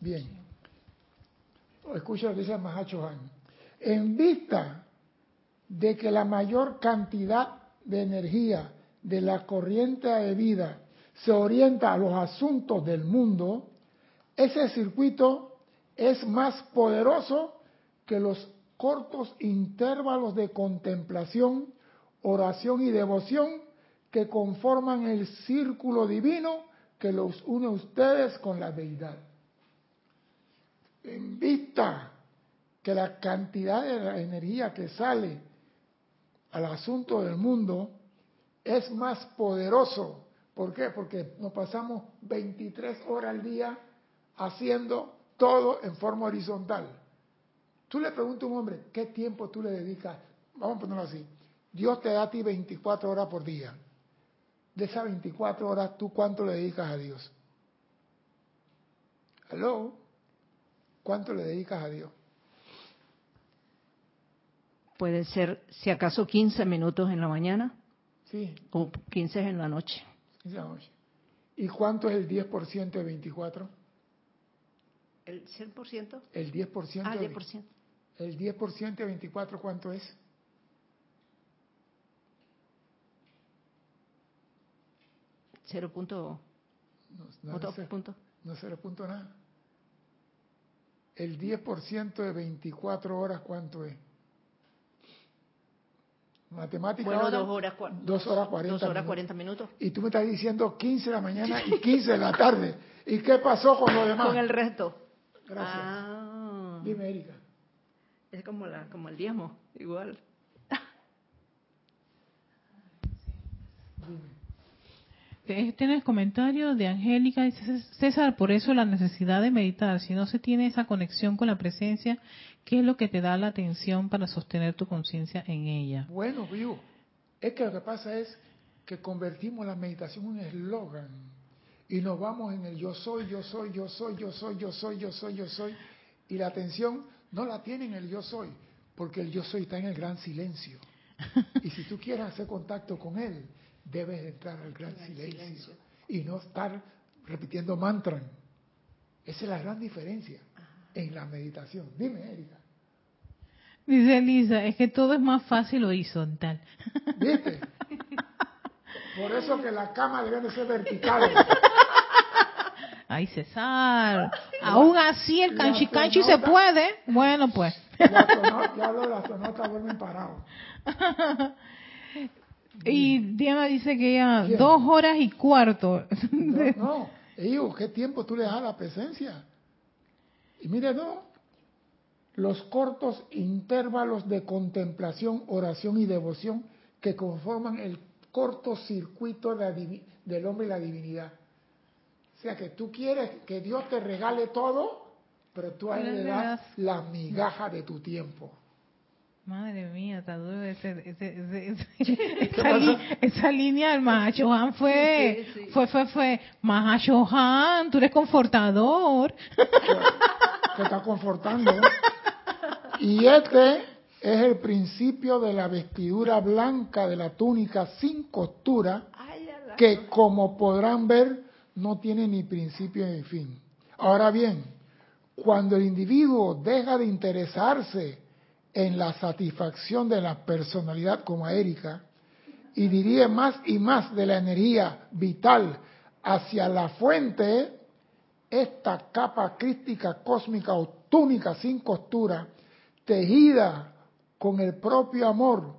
Bien. Escucha lo que dice Mahacho Han en vista de que la mayor cantidad de energía de la corriente de vida se orienta a los asuntos del mundo, ese circuito es más poderoso que los cortos intervalos de contemplación, oración y devoción que conforman el círculo divino que los une a ustedes con la deidad. En vista que la cantidad de energía que sale al asunto del mundo es más poderoso ¿Por qué? Porque nos pasamos 23 horas al día haciendo todo en forma horizontal. Tú le preguntas a un hombre, ¿qué tiempo tú le dedicas? Vamos a ponerlo así. Dios te da a ti 24 horas por día. De esas 24 horas, ¿tú cuánto le dedicas a Dios? ¿Aló? ¿Cuánto le dedicas a Dios? Puede ser, si acaso, 15 minutos en la mañana. Sí. O 15 en la noche. ¿Y cuánto es el 10% de 24? ¿El 100%? El 10%. Ah, 10%. el 10% de 24, ¿cuánto es? Cero punto. No, no, cero, punto. no cero punto nada. El 10% de 24 horas, ¿cuánto es? Matemática bueno, dos horas, dos horas 40 dos horas 40 minutos. Y tú me estás diciendo 15 de la mañana y [laughs] 15 de la tarde. ¿Y qué pasó con lo demás? Con el resto. Gracias. Ah. Dime, Erika. Es como, la, como el diezmo, igual. Tienes comentario de Angélica, dice César, por eso la necesidad de meditar, si no se tiene esa conexión con la presencia, ¿qué es lo que te da la atención para sostener tu conciencia en ella? Bueno, vivo, es que lo que pasa es que convertimos la meditación en un eslogan y nos vamos en el yo soy, yo soy, yo soy, yo soy, yo soy, yo soy, yo soy, y la atención no la tiene en el yo soy, porque el yo soy está en el gran silencio. [laughs] Y si tú quieres hacer contacto con él, debes entrar al gran, silencio, y no estar repitiendo mantra. Esa es la gran diferencia en la meditación. Dime, Erika. Dice Elisa, es que todo es más fácil horizontal. ¿Viste? Por eso que la cama debe de ser vertical. Ay, César. Aún así el canchi canchi se puede. Bueno, pues. Ya los astronautas vuelven parados. [laughs] Y Diana dice que ya dos horas y cuarto. No, [laughs] no. ¿qué tiempo tú le das a la presencia? Y mire, no. Los cortos intervalos de contemplación, oración y devoción que conforman el corto circuito del hombre y la divinidad. O sea que tú quieres que Dios te regale todo, pero tú a él le das la migaja de tu tiempo. Madre mía, está duro ese, [laughs] ese, esa, línea del Mahashohan fue, fue, fue, fue, Mahashohan, tú eres confortador. Te está confortando. Y este es el principio de la vestidura blanca de la túnica sin costura, que como podrán ver, no tiene ni principio ni fin. Ahora bien, cuando el individuo deja de interesarse en la satisfacción de la personalidad como Erika y dirige más y más de la energía vital hacia la fuente, esta capa crística cósmica o túnica sin costura, tejida con el propio amor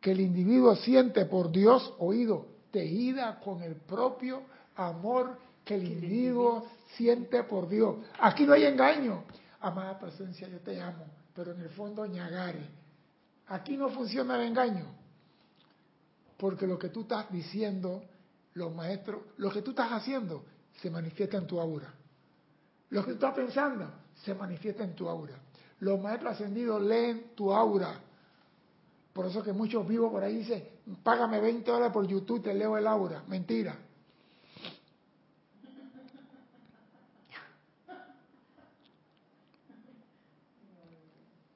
que el individuo siente por Dios, oído, tejida con el propio amor que el individuo siente por Dios. Aquí no hay engaño. Amada presencia, yo te amo pero en el fondo ñagare. Aquí no funciona el engaño, porque lo que tú estás diciendo, los maestros, lo que tú estás haciendo, se manifiesta en tu aura. Lo que tú estás pensando, se manifiesta en tu aura. Los maestros ascendidos leen tu aura. Por eso que muchos vivos por ahí dicen, págame 20 horas por YouTube, te leo el aura. Mentira.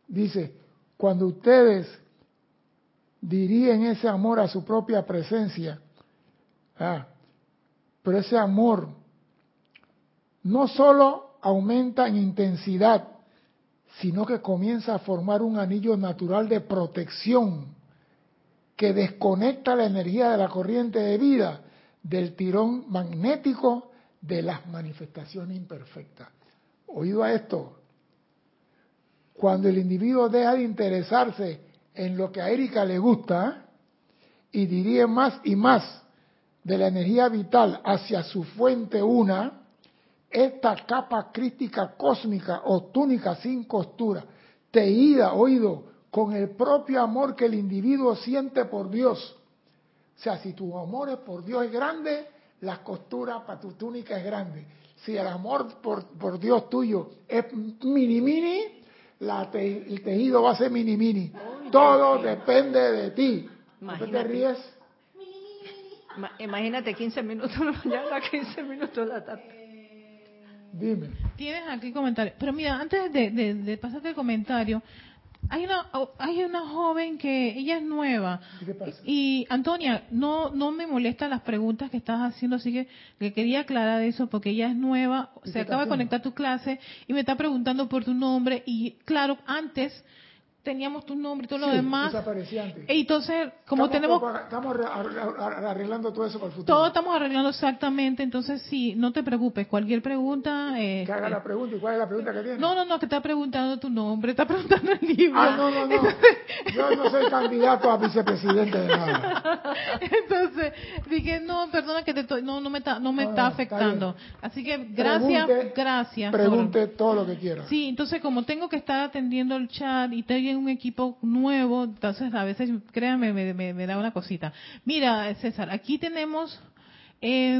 Dice, cuando ustedes dirigen ese amor a su propia presencia, ah, pero ese amor no solo aumenta en intensidad, sino que comienza a formar un anillo natural de protección que desconecta la energía de la corriente de vida del tirón magnético de las manifestaciones imperfectas. Oído a esto, cuando el individuo deja de interesarse en lo que a Erika le gusta y dirige más y más de la energía vital hacia su fuente una, esta capa crítica cósmica o túnica sin costura, teída, oído, con el propio amor que el individuo siente por Dios. O sea, si tu amor es por Dios es grande, la costura para tu túnica es grande. Si el amor por, por Dios tuyo es mini mini, la el tejido va a ser mini mini. Todo depende de ti. ¿Por qué te ríes? Imagínate 15 minutos de la mañana, 15 minutos de la tarde. Dime. Tienes aquí comentarios. Pero mira, antes de, de pasarte el comentario, hay una, oh, hay una joven que ella es nueva. ¿Qué pasa? Y Antonia, no, no me molestan las preguntas que estás haciendo, así que, que quería aclarar eso porque ella es nueva, se acaba de conectar a tu clase y me está preguntando por tu nombre y claro, antes teníamos tu nombre y todo lo demás. Y entonces, como tenemos... Estamos arreglando todo eso para el futuro. Todo estamos arreglando exactamente, entonces sí, no te preocupes, cualquier pregunta... Eh, que haga la pregunta, ¿y cuál es la pregunta que tiene? No, no, no, que está preguntando tu nombre, está preguntando el libro. Ah, no, no, no. Yo no soy candidato a vicepresidente de nada. [laughs] Entonces, dije, no, perdona que te estoy, no, no me está, no me está afectando. Así que gracias, gracias. Pregunte todo lo que quiera. Sí, entonces como tengo que estar atendiendo el chat y tengo un equipo nuevo, entonces a veces, créanme, me, da una cosita. Mira, César, aquí tenemos... Eh,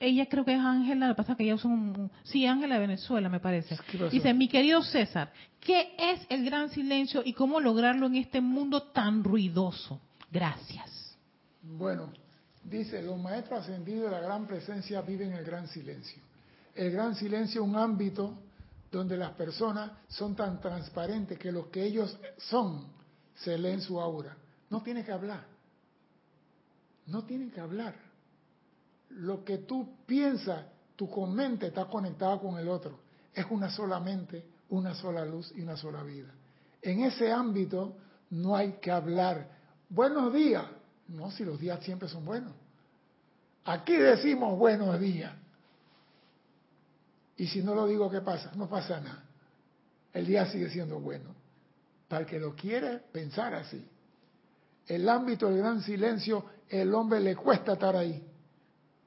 Ella creo que es Ángela, lo que pasa es que ella usa un... Sí, Ángela de Venezuela, me parece. Dice, mi querido César, ¿qué es el gran silencio y cómo lograrlo en este mundo tan ruidoso? Gracias. Bueno, dice, los maestros ascendidos de la gran presencia viven el gran silencio. El gran silencio es un ámbito donde las personas son tan transparentes que lo que ellos son se lee en su aura. No tienen que hablar. No tienen que hablar. Lo que tú piensas, tu mente está conectada con el otro. Es una sola mente, una sola luz y una sola vida. En ese ámbito no hay que hablar. Buenos días. No, si los días siempre son buenos. Aquí decimos buenos días. Y si no lo digo, ¿qué pasa? No pasa nada. El día sigue siendo bueno. Para el que lo quiere pensar así. El ámbito del gran silencio, el hombre le cuesta estar ahí.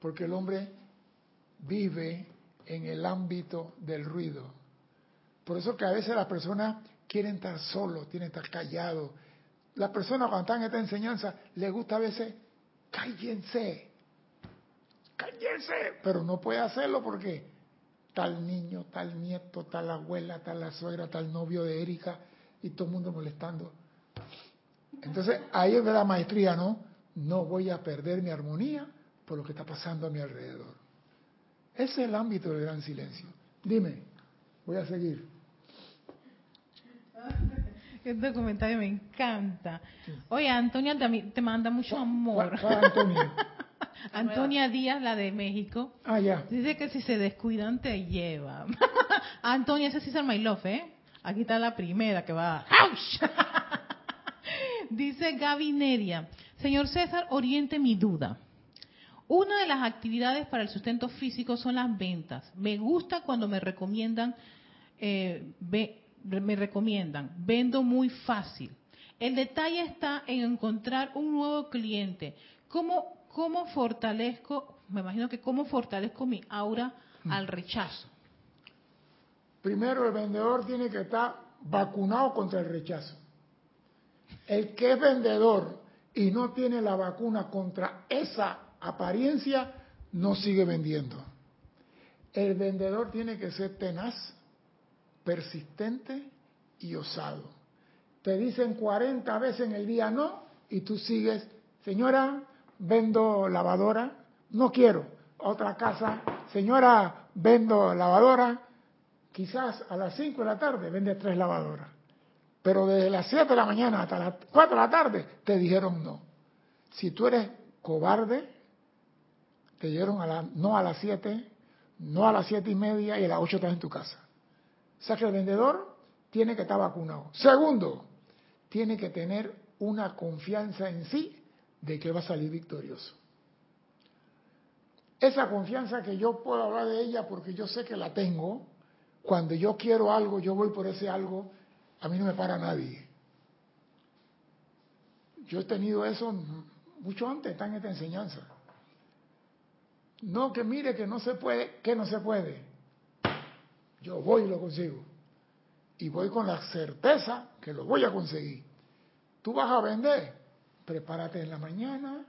Porque el hombre vive en el ámbito del ruido. Por eso que a veces las personas quieren estar solos, quieren estar callados. Las personas cuando están en esta enseñanza les gusta a veces, cállense, cállense, pero no puede hacerlo porque tal niño, tal nieto, tal abuela, tal la suegra, tal novio de Erika y todo el mundo molestando. Entonces ahí es la maestría, ¿no? No voy a perder mi armonía por lo que está pasando a mi alrededor. Ese es el ámbito del gran silencio. Dime, voy a seguir. [laughs] Este comentario me encanta. Oye, Antonia te, manda mucho amor. Antonia? [laughs] Antonia Díaz, la de México. Ah, ya. Dice que si se descuidan te lleva. [laughs] Antonia, ese sí es el My Love, ¿eh? Aquí está la primera que va. [laughs] Dice Gaby Neria. Señor César, oriente mi duda. Una de las actividades para el sustento físico son las ventas. Me gusta cuando me recomiendan, eh, me recomiendan, vendo muy fácil. El detalle está en encontrar un nuevo cliente. ¿Cómo ¿cómo fortalezco, me imagino que cómo fortalezco mi aura al rechazo? Primero, el vendedor tiene que estar vacunado contra el rechazo. El que es vendedor y no tiene la vacuna contra esa apariencia, no sigue vendiendo. El vendedor tiene que ser tenaz, persistente y osado. Te dicen 40 veces en el día no y tú sigues, señora, vendo lavadora, no quiero. Otra casa, señora, vendo lavadora, quizás a las 5 de la tarde vende tres lavadoras. Pero desde las 7 de la mañana hasta las 4 de la tarde te dijeron no. Si tú eres cobarde, te dijeron a la, no a las 7, no a las 7 y media y a las 8 estás en tu casa. O sea que el vendedor tiene que estar vacunado. Segundo, tiene que tener una confianza en sí de que va a salir victorioso. Esa confianza que yo puedo hablar de ella porque yo sé que la tengo, cuando yo quiero algo, yo voy por ese algo, a mí no me para nadie. Yo he tenido eso mucho antes, está en esta enseñanza. No que mire que no se puede, que no se puede. Yo voy y lo consigo. Y voy con la certeza que lo voy a conseguir. Tú vas a vender, prepárate en la mañana,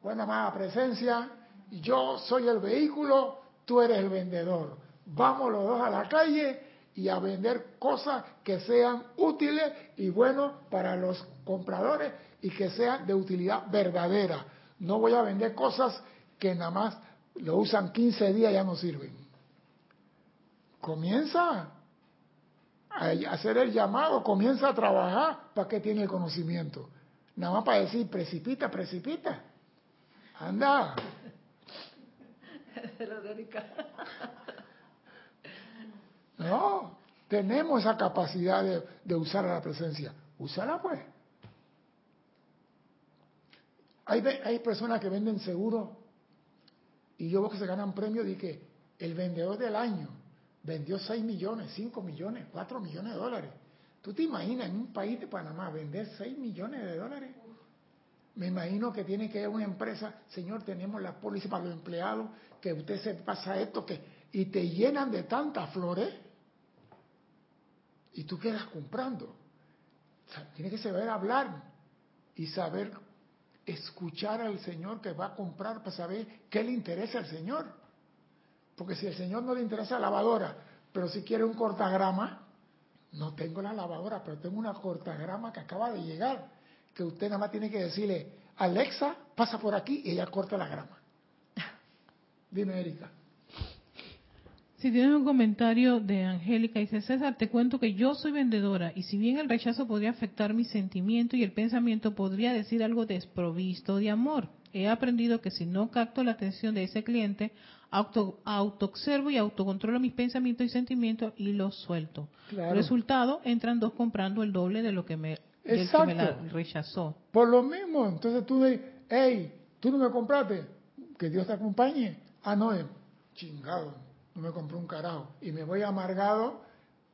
buena amada presencia, yo soy el vehículo, tú eres el vendedor. Vamos los dos a la calle y a vender cosas que sean útiles y buenos para los compradores y que sean de utilidad verdadera. No voy a vender cosas que nada más lo usan 15 días y ya no sirven. Comienza a hacer el llamado, comienza a trabajar para que tiene el conocimiento. Nada más para decir, precipita, precipita. Anda. [laughs] [laughs] No, tenemos esa capacidad de, de usar la presencia. Úsala pues. Hay, hay personas que venden seguro y yo veo que se ganan premios de que el vendedor del año vendió 6 millones, 5 millones, 4 millones de dólares. ¿Tú te imaginas en un país de Panamá vender 6 millones de dólares? Me imagino que tiene que haber una empresa, señor, tenemos la póliza para los empleados, que usted se pasa esto, que y te llenan de tantas flores y tú quedas comprando. O sea, tiene que saber hablar y saber escuchar al Señor que va a comprar para saber qué le interesa al Señor. Porque si al Señor no le interesa la lavadora, pero si quiere un cortagrama, no tengo la lavadora, pero tengo una cortagrama que acaba de llegar, que usted nada más tiene que decirle, Alexa, pasa por aquí y ella corta la grama. [laughs] Dime, Erika. Si tienes un comentario de Angélica, dice César, te cuento que yo soy vendedora y si bien el rechazo podría afectar mi sentimiento y el pensamiento podría decir algo desprovisto de amor, he aprendido que si no capto la atención de ese cliente, auto, autoobservo y autocontrolo mis pensamientos y sentimientos y los suelto. Resultado, entran dos comprando el doble de lo que me, que me la rechazó. Por lo mismo, entonces tú dices, hey, tú no me compraste, que Dios te acompañe. Ah, no, chingado no me compré un carajo y me voy amargado,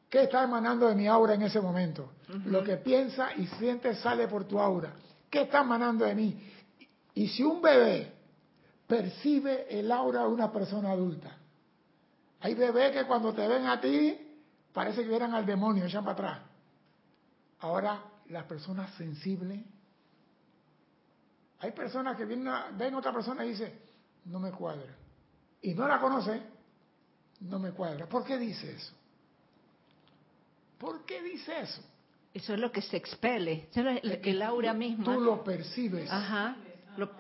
¿qué está emanando de mi aura en ese momento? Lo que piensa y siente sale por tu aura. ¿Qué está emanando de mí? Y si un bebé percibe el aura de una persona adulta, hay bebés que cuando te ven a ti parece que vieran al demonio, echan para atrás. Ahora, las personas sensibles, hay personas que ven a otra persona y dicen, no me cuadra. Y no la conoce, no me cuadra. ¿Por qué dice eso? ¿Por qué dice eso? Eso es lo que se expele, eso es el, el aura misma. Tú lo percibes. Ajá,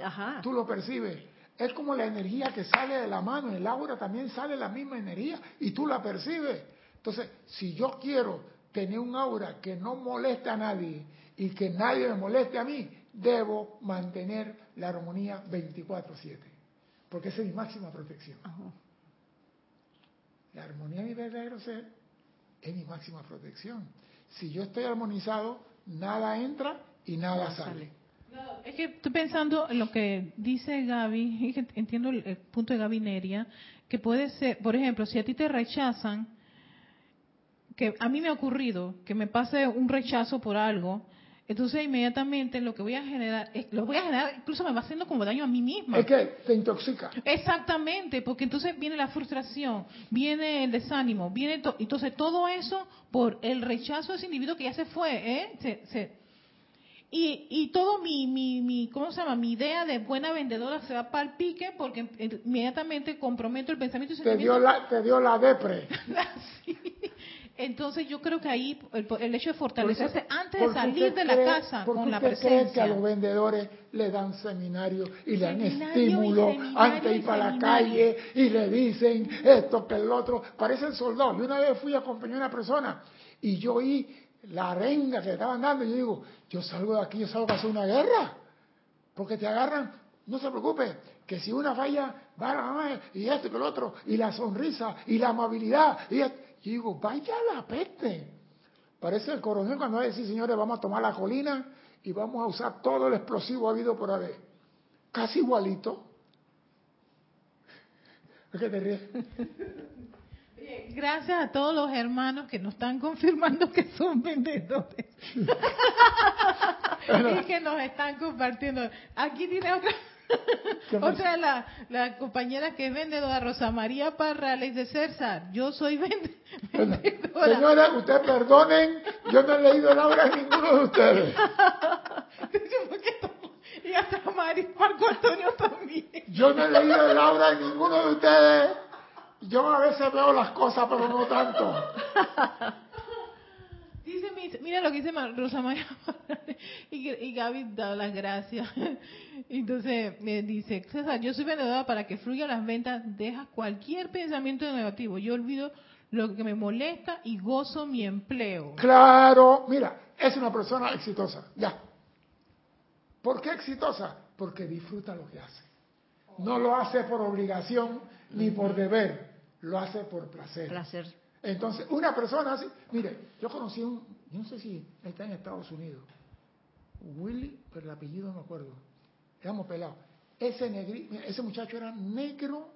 ajá. Tú lo percibes. Es como la energía que sale de la mano, el aura también sale la misma energía y tú la percibes. Entonces, si yo quiero tener un aura que no moleste a nadie y que nadie me moleste a mí, debo mantener la armonía 24/7, porque esa es mi máxima protección. Ajá. La armonía de mi verdadero ser es mi máxima protección. Si yo estoy armonizado, nada entra y nada, sale. Es que estoy pensando en lo que dice Gaby, entiendo el, punto de Gaby Neria, que puede ser, por ejemplo, si a ti te rechazan, que a mí me ha ocurrido que me pase un rechazo por algo, entonces inmediatamente lo que voy a generar, lo voy a generar, incluso me va haciendo como daño a mí misma. Es que te intoxica. Exactamente, porque entonces viene la frustración, viene el desánimo, viene entonces todo eso por el rechazo de ese individuo que ya se fue, ¿eh? Y, y todo mi, mi, mi, ¿cómo se llama? Mi idea de buena vendedora se va para el pique porque inmediatamente comprometo el pensamiento y te dio la Te dio la depre. [laughs] sí. Entonces yo creo que ahí el, hecho de fortalecerse antes de salir de la casa con la presencia. Que a los vendedores le dan seminarios y le dan estímulo antes de ir para la calle y le dicen esto que el otro. Parecen soldados. Yo una vez fui a acompañar a una persona y yo oí la arenga que estaban dando yo digo, yo salgo de aquí, yo salgo a hacer una guerra. Porque te agarran, no se preocupe, que si una falla, va a la y esto y el otro, y la sonrisa, y la amabilidad, y esto. Y digo, vaya la peste. Parece el coronel cuando va a decir, señores, vamos a tomar la colina y vamos a usar todo el explosivo habido por haber. Casi igualito. ¿Es que te ríes? [laughs] Gracias a todos los hermanos que nos están confirmando que son vendedores. [laughs] y que nos están compartiendo. Aquí tiene otra. Otra la, la compañera que es vendedora, Rosa María Parra, le dice, César, yo soy vendedora. Señora, ustedes perdonen, yo no he leído la obra de ninguno de ustedes. [laughs] y hasta Marco Antonio también. Yo no he leído el aura de ninguno de ustedes. Yo a veces veo las cosas, pero no tanto. [laughs] Dice, mira lo que dice Rosa María y, y Gaby da las gracias. [laughs] Entonces me dice, César, yo soy vendedora para que fluyan las ventas, deja cualquier pensamiento negativo. Yo olvido lo que me molesta y gozo mi empleo. Claro, mira, es una persona exitosa, ya. ¿Por qué exitosa? Porque disfruta lo que hace. No lo hace por obligación ni por deber, lo hace por placer. Placer. Entonces, una persona así, mire, yo conocí un, no sé si está en Estados Unidos, Willy, pero el apellido no me acuerdo, éramos pelados. Ese, negri, ese muchacho era negro,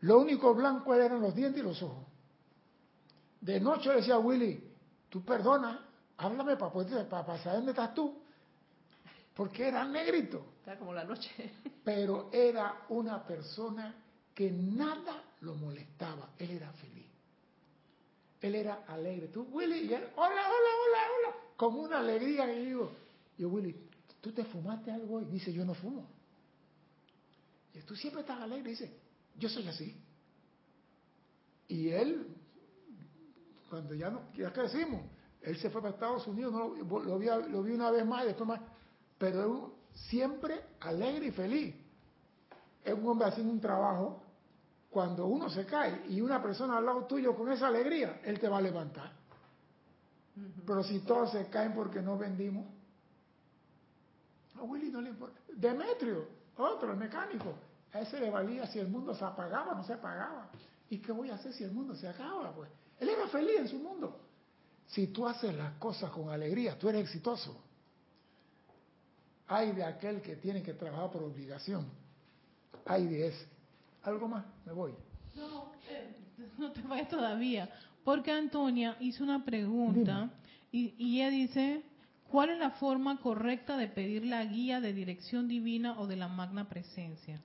lo único blanco eran los dientes y los ojos. De noche decía Willy, tú perdona, háblame para, poder, para, saber dónde estás tú. Porque era negrito. Está como la noche. Pero era una persona que nada lo molestaba. Él era feliz. Él era alegre. Tú, Willy, y él, hola, hola, hola, hola. Con una alegría que digo, yo, Willy, ¿tú te fumaste algo hoy? Dice, yo no fumo. Y tú siempre estás alegre. Dice, yo soy así. Y él cuando ya, no, ya crecimos, él se fue para Estados Unidos, no, lo, vi, lo vi una vez más y después más, pero siempre alegre y feliz. Es un hombre haciendo un trabajo. Cuando uno se cae y una persona al lado tuyo con esa alegría, él te va a levantar. Pero si todos se caen porque no vendimos, a Willy no le importa. Demetrio, otro, el mecánico, a ese le valía si el mundo se apagaba o no se apagaba. ¿Y qué voy a hacer si el mundo se acaba? Pues él era feliz en su mundo. Si tú haces las cosas con alegría, tú eres exitoso. Hay de aquel que tiene que trabajar por obligación. Hay de ese. ¿Algo más? Me voy. No, eh, no te vayas todavía. Porque Antonia hizo una pregunta y, y ella dice, ¿cuál es la forma correcta de pedir la guía de dirección divina o de la magna presencia?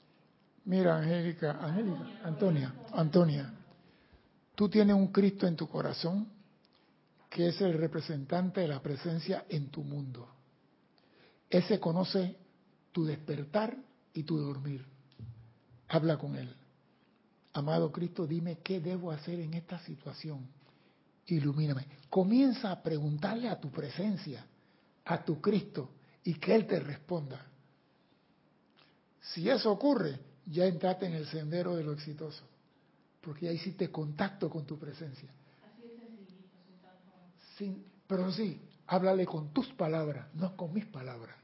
Mira, Angélica, Angélica, Antonia, Antonia. Tú tienes un Cristo en tu corazón que es el representante de la presencia en tu mundo. Ese conoce tu despertar y tu dormir. Habla con Él. Amado Cristo, dime qué debo hacer en esta situación. Ilumíname. Comienza a preguntarle a tu presencia, a tu Cristo, y que Él te responda. Si eso ocurre, ya entraste en el sendero de lo exitoso porque ya hiciste contacto con tu presencia. Así es sencillito, pero sí, háblale con tus palabras, no con mis palabras.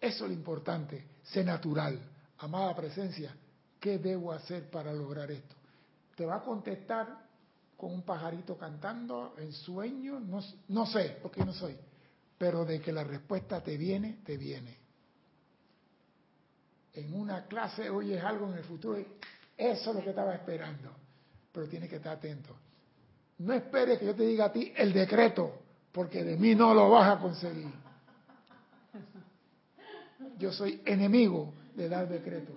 Eso es lo importante, sé natural. Amada presencia, ¿qué debo hacer para lograr esto? Te va a contestar con un pajarito cantando en sueño, no, no sé, porque no soy, pero de que la respuesta te viene, te viene. En una clase oyes algo en el futuro y eso es lo que estaba esperando. Pero tiene que estar atento. No esperes que yo te diga a ti el decreto, porque de mí no lo vas a conseguir. Yo soy enemigo de dar decreto.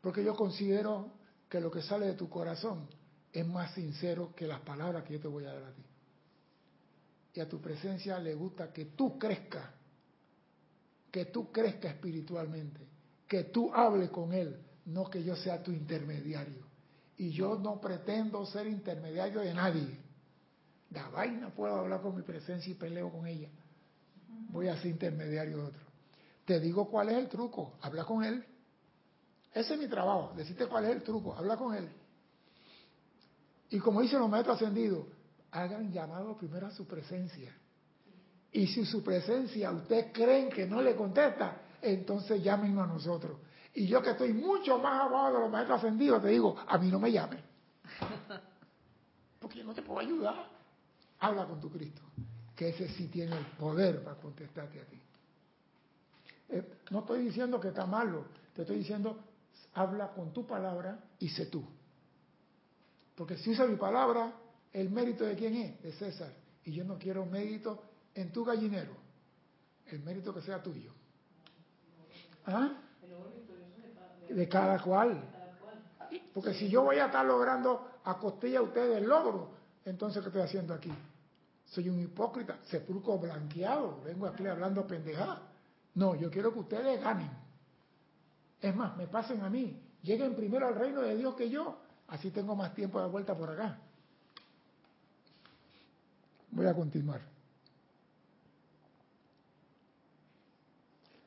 Porque yo considero que lo que sale de tu corazón es más sincero que las palabras que yo te voy a dar a ti. Y a tu presencia le gusta que tú crezcas, que tú crezcas espiritualmente, que tú hables con Él, no que yo sea tu intermediario. Y yo no pretendo ser intermediario de nadie. Da vaina puedo hablar con mi presencia y peleo con ella. Voy a ser intermediario de otro. Te digo cuál es el truco. Habla con él. Ese es mi trabajo. Decirte cuál es el truco. Habla con él. Y como dicen los maestros ascendidos, hagan llamado primero a su presencia. Y si su presencia ustedes creen que no le contesta, entonces llámenos a nosotros. Y yo que estoy mucho más abajo de los maestros ascendidos, te digo, a mí no me llames. Porque yo no te puedo ayudar. Habla con tu Cristo, que ese sí tiene el poder para contestarte a ti. Eh, no estoy diciendo que está malo, te estoy diciendo, habla con tu palabra y sé tú. Porque si usa mi palabra, el mérito de quién es? De César. Y yo no quiero mérito en tu gallinero. El mérito que sea tuyo. ¿Ah? de cada cual. Porque si yo voy a estar logrando a costilla a ustedes el logro, entonces ¿qué estoy haciendo aquí? Soy un hipócrita, sepulcro blanqueado, vengo aquí hablando pendejada. No, yo quiero que ustedes ganen. Es más, me pasen a mí. Lleguen primero al reino de Dios que yo. Así tengo más tiempo de vuelta por acá. Voy a continuar.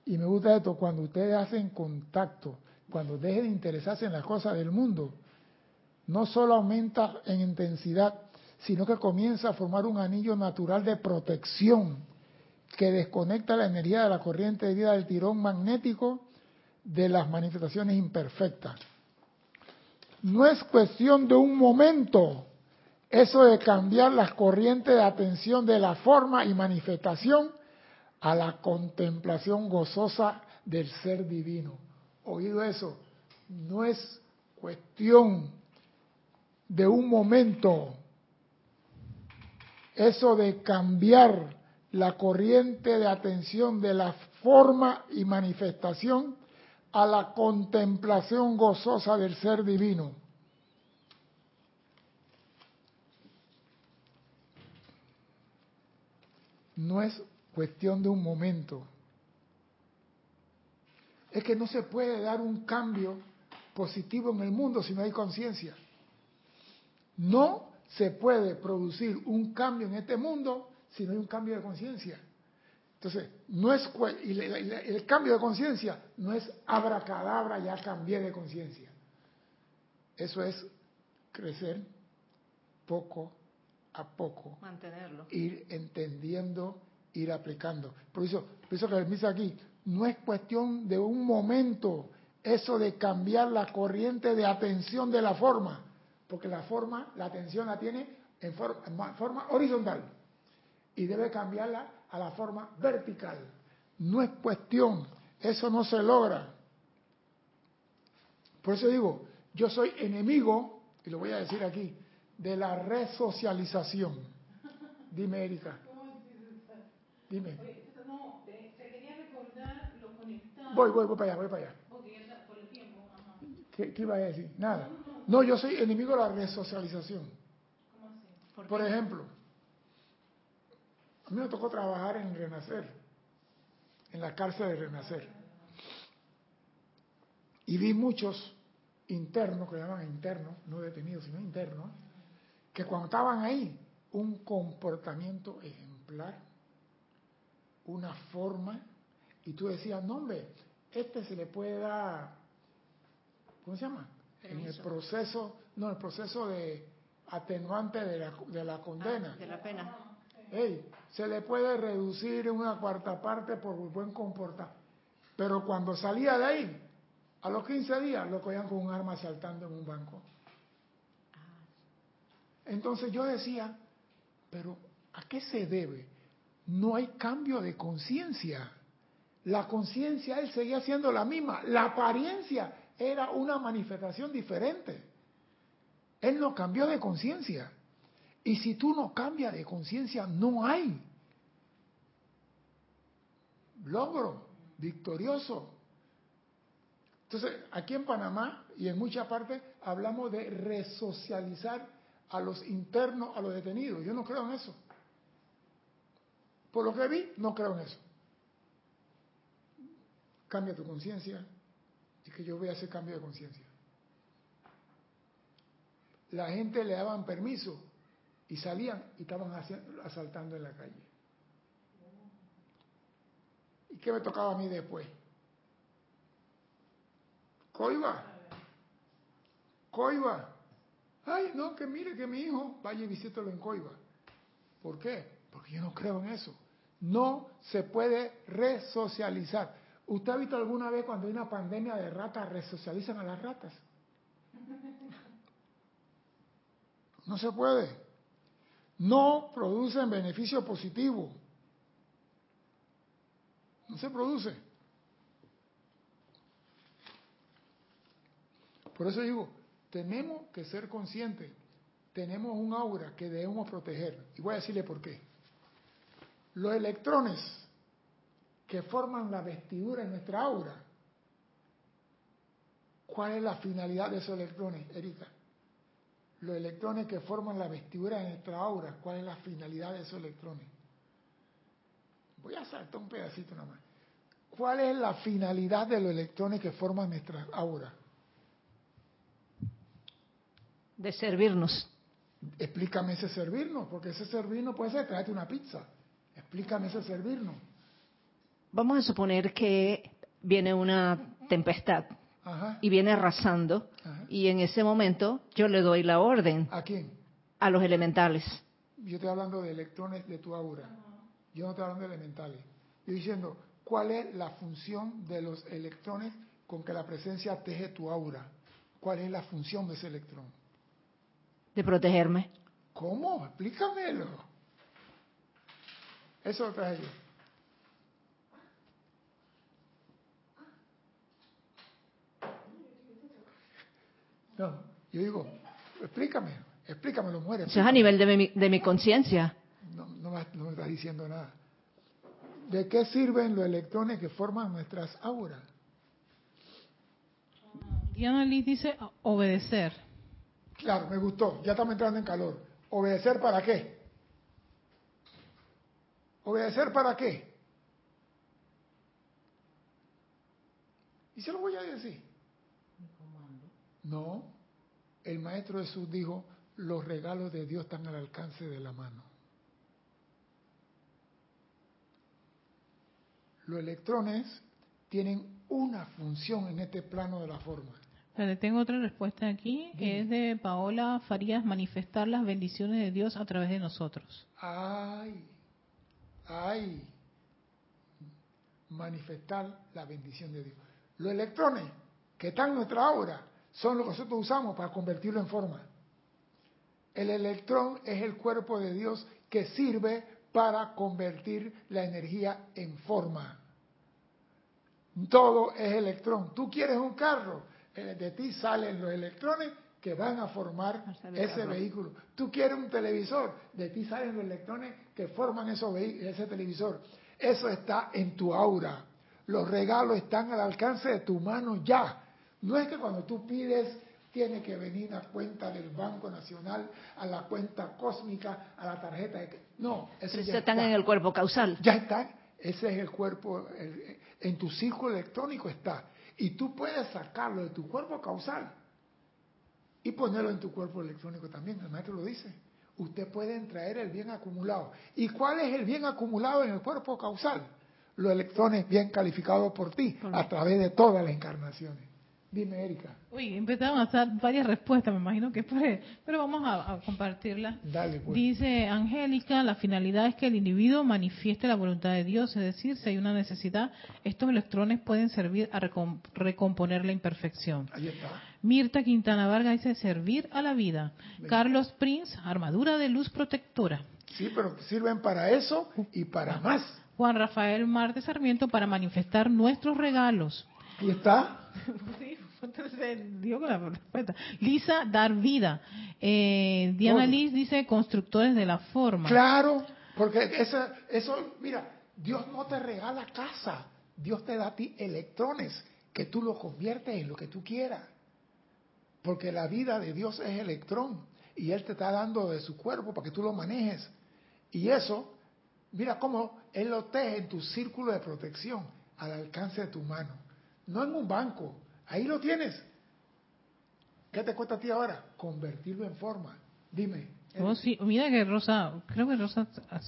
Y me gusta esto, cuando ustedes hacen contacto, cuando dejen de interesarse en las cosas del mundo, no solo aumenta en intensidad, sino que comienza a formar un anillo natural de protección que desconecta la energía de la corriente de vida del tirón magnético de las manifestaciones imperfectas. No es cuestión de un momento eso de cambiar las corrientes de atención de la forma y manifestación a la contemplación gozosa del ser divino. Oído eso, no es cuestión de un momento eso de cambiar la corriente de atención de la forma y manifestación a la contemplación gozosa del ser divino. No es cuestión de un momento. Es que no se puede dar un cambio positivo en el mundo si no hay conciencia. No se puede producir un cambio en este mundo si no hay un cambio de conciencia. Entonces, no es el cambio de conciencia no es abracadabra, ya cambié de conciencia. Eso es crecer poco a poco. Mantenerlo. Ir entendiendo, ir aplicando. Por eso, por eso que dice aquí, no es cuestión de un momento eso de cambiar la corriente de atención de la forma, porque la forma, la atención la tiene en forma horizontal y debe cambiarla a la forma vertical. No es cuestión, eso no se logra. Por eso digo, yo soy enemigo, y lo voy a decir aquí, de la resocialización. Dime, Erika. Dime. Voy, voy, voy para allá, voy para allá. ¿Qué, ¿Qué, iba a decir? Nada. No, yo soy enemigo de la resocialización. Por ejemplo, a mí me tocó trabajar en Renacer, en la cárcel de Renacer. Y vi muchos internos, que llaman internos, no detenidos, sino internos, que cuando estaban ahí, un comportamiento ejemplar, una forma, y tú decías, no hombre, este se le puede dar, ¿cómo se llama? En el proceso, no, el proceso de atenuante de la, de la condena. Ah, de la pena se le puede reducir una cuarta parte por buen comportamiento. Pero cuando salía de ahí, a los 15 días lo cogían con un arma saltando en un banco. Entonces yo decía, pero ¿a qué se debe? No hay cambio de conciencia. La conciencia él seguía siendo la misma. La apariencia era una manifestación diferente. Él no cambió de conciencia. Y si tú no cambias de conciencia, no hay logro victorioso. Entonces, aquí en Panamá y en muchas partes hablamos de resocializar a los internos, a los detenidos. Yo no creo en eso. Por lo que vi, no creo en eso. Cambia tu conciencia y que yo voy a hacer cambio de conciencia. La gente le daban permiso y salían y estaban asaltando en la calle. ¿Y qué me tocaba a mí después? Coiba. Coiba. Ay, no, que mire que mi hijo vaya y visítelo en Coiba. ¿Por qué? Porque yo no creo en eso. No se puede resocializar. ¿Usted ha visto alguna vez cuando hay una pandemia de ratas, resocializan a las ratas? No se puede no producen beneficio positivo. No se produce. Por eso digo, tenemos que ser conscientes. Tenemos un aura que debemos proteger. Y voy a decirle por qué. Los electrones que forman la vestidura en nuestra aura, ¿cuál es la finalidad de esos electrones, Erika? los electrones que forman la vestidura de nuestra aura, cuál es la finalidad de esos electrones. Voy a saltar un pedacito nada más. ¿Cuál es la finalidad de los electrones que forman nuestra aura? De servirnos. Explícame ese servirnos, porque ese servirnos puede ser traerte una pizza. Explícame ese servirnos. Vamos a suponer que viene una tempestad y viene arrasando y en ese momento yo le doy la orden. ¿A quién? A los elementales. Yo estoy hablando de electrones de tu aura. Yo no estoy hablando de elementales. Estoy diciendo, ¿cuál es la función de los electrones con que la presencia teje tu aura? ¿Cuál es la función de ese electrón? De protegerme. ¿Cómo? Explícamelo. Eso lo traje yo. No, yo digo, explícame, explícamelo, muere. Eso es a nivel de mi, de mi conciencia. No, no, me estás diciendo nada. ¿De qué sirven los electrones que forman nuestras auras? Diana Liz dice obedecer. Claro, me gustó, ya estamos entrando en calor. ¿Obedecer para qué? ¿Obedecer para qué? Y se lo voy a decir. No, el Maestro Jesús dijo, los regalos de Dios están al alcance de la mano. Los electrones tienen una función en este plano de la forma. Pero tengo otra respuesta aquí, que es de Paola Farías, manifestar las bendiciones de Dios a través de nosotros. Ay, ay, manifestar la bendición de Dios. Los electrones que están en nuestra aura son lo que nosotros usamos para convertirlo en forma. El electrón es el cuerpo de Dios que sirve para convertir la energía en forma. Todo es electrón. Tú quieres un carro, eh, de ti salen los electrones que van a formar ese vehículo. Tú quieres un televisor, de ti salen los electrones que forman ese televisor. Eso está en tu aura. Los regalos están al alcance de tu mano ya. No es que cuando tú pides tiene que venir a cuenta del Banco Nacional, a la cuenta cósmica, a la tarjeta de... No, eso ya están en el cuerpo causal. Ya está, ese es el cuerpo, en tu círculo electrónico está. Y tú puedes sacarlo de tu cuerpo causal y ponerlo en tu cuerpo electrónico también, el maestro lo dice. Usted puede traer el bien acumulado. ¿Y cuál es el bien acumulado en el cuerpo causal? Los electrones bien calificados por ti a través de todas las encarnaciones. Dime, Erika. Uy, empezaron a hacer varias respuestas, me imagino que fue, pero vamos a, compartirlas. Dale, pues. Dice Angélica, la finalidad es que el individuo manifieste la voluntad de Dios, es decir, si hay una necesidad, estos electrones pueden servir a recomponer la imperfección. Ahí está. Mirta Quintana Vargas dice servir a la vida. Carlos Prince, armadura de luz protectora. Sí, pero sirven para eso y para más. Juan Rafael Marte Sarmiento para manifestar nuestros regalos. Ahí está. [laughs] sí, entonces [laughs] con la respuesta. Lisa, dar vida. Eh, Diana Liz dice constructores de la forma. Claro, porque eso, eso, mira, Dios no te regala casa, Dios te da a ti electrones que tú lo conviertes en lo que tú quieras. Porque la vida de Dios es electrón y Él te está dando de su cuerpo para que tú lo manejes. Y eso, mira cómo Él lo teje en tu círculo de protección, al alcance de tu mano. No en un banco, Ahí lo tienes. ¿Qué te cuesta a ti ahora? Convertirlo en forma. Dime. Oh, sí. Mira que Rosa, creo que Rosa ha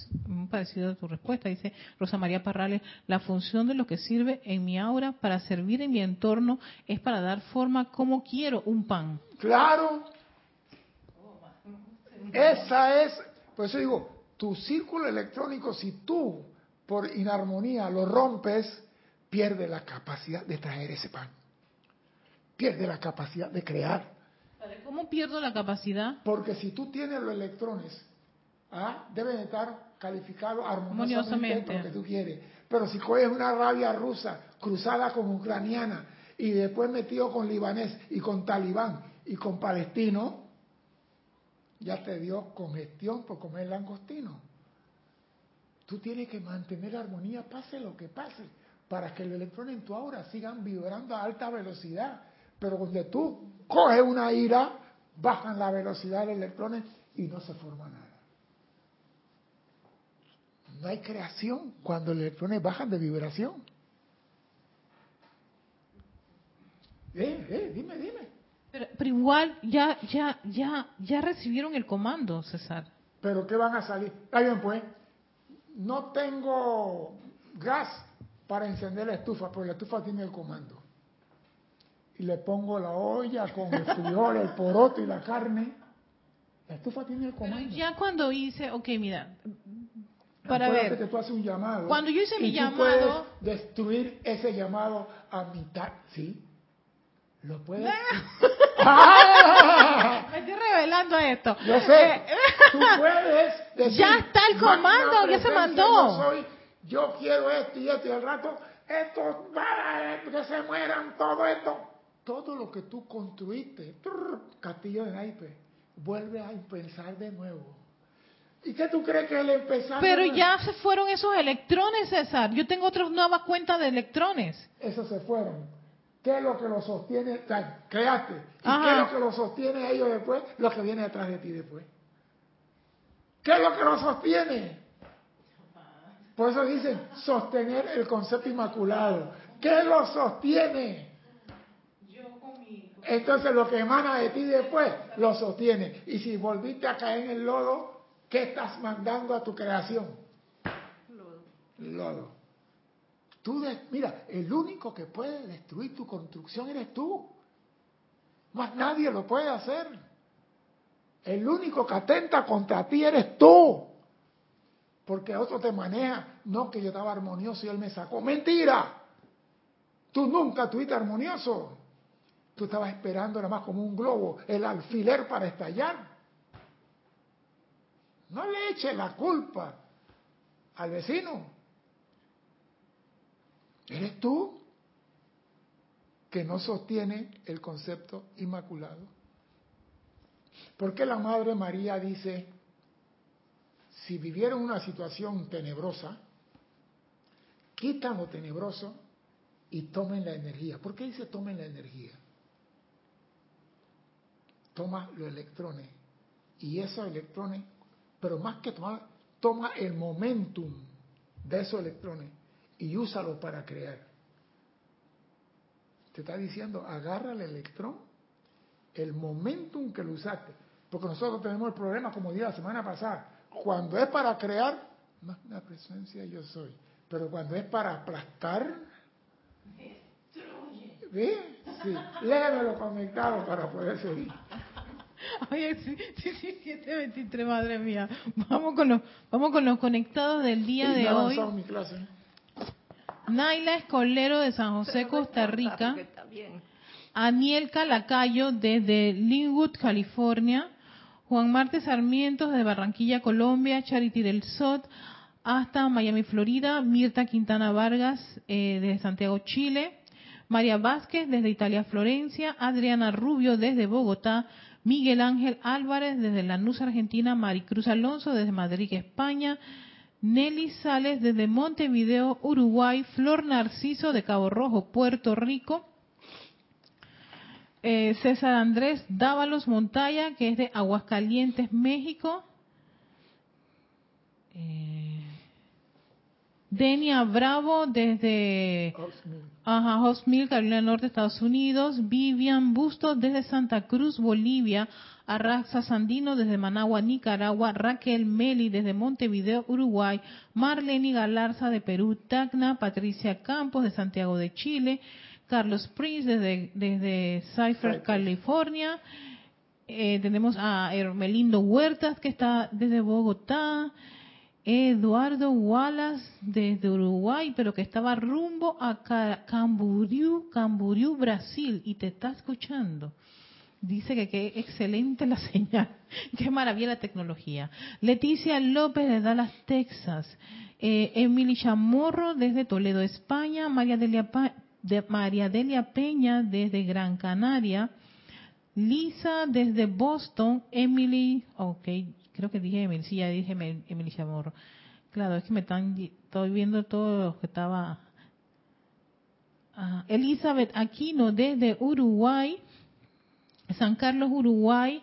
parecido a tu respuesta. Dice Rosa María Parrales, la función de lo que sirve en mi aura para servir en mi entorno es para dar forma como quiero un pan. Claro. Esa es, por eso digo, tu círculo electrónico, si tú por inarmonía lo rompes, pierde la capacidad de traer ese pan pierde la capacidad de crear. ¿Cómo pierdo la capacidad? Porque si tú tienes los electrones, ¿ah? deben estar calificados armoniosamente lo que tú quieres. Pero si coges una rabia rusa cruzada con ucraniana y después metido con libanés y con talibán y con palestino, ya te dio congestión por comer langostino. Tú tienes que mantener armonía, pase lo que pase, para que los electrones en tu aura sigan vibrando a alta velocidad pero cuando tú coges una ira, bajan la velocidad de los electrones y no se forma nada. No hay creación cuando los electrones bajan de vibración. Eh, eh, dime, dime. Pero, pero, igual ya, ya, ya, ya recibieron el comando, César. Pero ¿qué van a salir? Está bien, pues. No tengo gas para encender la estufa, pero la estufa tiene el comando. Y le pongo la olla con el frijol, el poroto y la carne. La estufa tiene el comando. ya cuando hice, ok, mira, para ver. Que tú haces un llamado. Cuando yo hice mi tú llamado. Puedes destruir ese llamado a mitad, ¿sí? Lo puedes. [laughs] Me estoy revelando esto. Yo sé. Eh, tú puedes [laughs] decir, Ya está el comando, ya se mandó. Yo, yo quiero esto y esto y al rato, esto, que se mueran, todo esto. Todo lo que tú construiste, castillo de naipes, vuelve a empezar de nuevo. ¿Y qué tú crees que él empezó? Pero ya se fueron esos electrones, César. Yo tengo otras nuevas cuentas de electrones. Esos se fueron. ¿Qué es lo que lo sostiene? creaste. ¿Y qué es lo que lo sostiene a ellos después? Lo que viene detrás de ti después. ¿Qué es lo que lo sostiene? Por eso dicen sostener el concepto inmaculado. ¿Qué lo sostiene? Entonces lo que emana de ti después lo sostiene. Y si volviste a caer en el lodo, ¿Qué estás mandando a tu creación? Lodo. Lodo. Tú mira, el único que puede destruir tu construcción eres tú. Más nadie lo puede hacer. El único que atenta contra ti eres tú. Porque otro te maneja. No, que yo estaba armonioso y él me sacó. Mentira. Tú nunca estuviste armonioso. Tú estabas esperando nada más como un globo, el alfiler para estallar. No le eche la culpa al vecino. Eres tú que no sostiene el concepto inmaculado. Porque la Madre María dice, si vivieron una situación tenebrosa, quitan lo tenebroso y tomen la energía. ¿Por qué dice tomen la energía? Toma los electrones y esos electrones pero más que tomar, toma el momentum de esos electrones y úsalo para crear. Te está diciendo, agarra el electrón, el momentum que lo usaste. Porque nosotros tenemos el problema, como dije la semana pasada, cuando es para crear, más la presencia yo soy. Pero cuando es para aplastar, ¿ve? Sí, léemelo conectado para poder seguir. [laughs] Oye, sí, sí, sí, 723, madre mía. Vamos con los, vamos con los conectados del día de hoy. Mi clase. Naila Escolero de San José, Costa Rica. Aniel Calacayo desde Linwood, California. Juan Marte Sarmientos de Barranquilla, Colombia. Charity del Sot hasta Miami, Florida. Mirta Quintana Vargas eh, desde Santiago, Chile. María Vázquez desde Italia, Florencia. Adriana Rubio desde Bogotá. Miguel Ángel Álvarez desde Lanús, Argentina, Maricruz Alonso desde Madrid, España, Nelly Sales desde Montevideo, Uruguay, Flor Narciso de Cabo Rojo, Puerto Rico, eh, César Andrés Dávalos Montaya, que es de Aguascalientes, México, eh, Denia Bravo desde Ajá, Hosmil, Carolina Norte, Estados Unidos. Vivian Bustos desde Santa Cruz, Bolivia. Arraxa Sandino desde Managua, Nicaragua. Raquel Meli desde Montevideo, Uruguay. Marlene Galarza de Perú, Tacna. Patricia Campos de Santiago de Chile. Carlos Prince desde, desde Cypher, California. Eh, tenemos a Hermelindo Huertas que está desde Bogotá. Eduardo Wallace desde Uruguay, pero que estaba rumbo a Camboriú, Camboriú, Brasil, y te está escuchando. Dice que qué excelente la [laughs] señal, qué maravilla la tecnología. Leticia López de Dallas, Texas. Eh, Emily Chamorro desde Toledo, España. María Delia, de María Delia Peña desde Gran Canaria. Lisa desde Boston. Emily, ok, creo que dije Emily, sí, ya dije Emily Chamorro. Claro, es que me están, estoy viendo todo lo que estaba. Elizabeth Aquino desde Uruguay, San Carlos, Uruguay.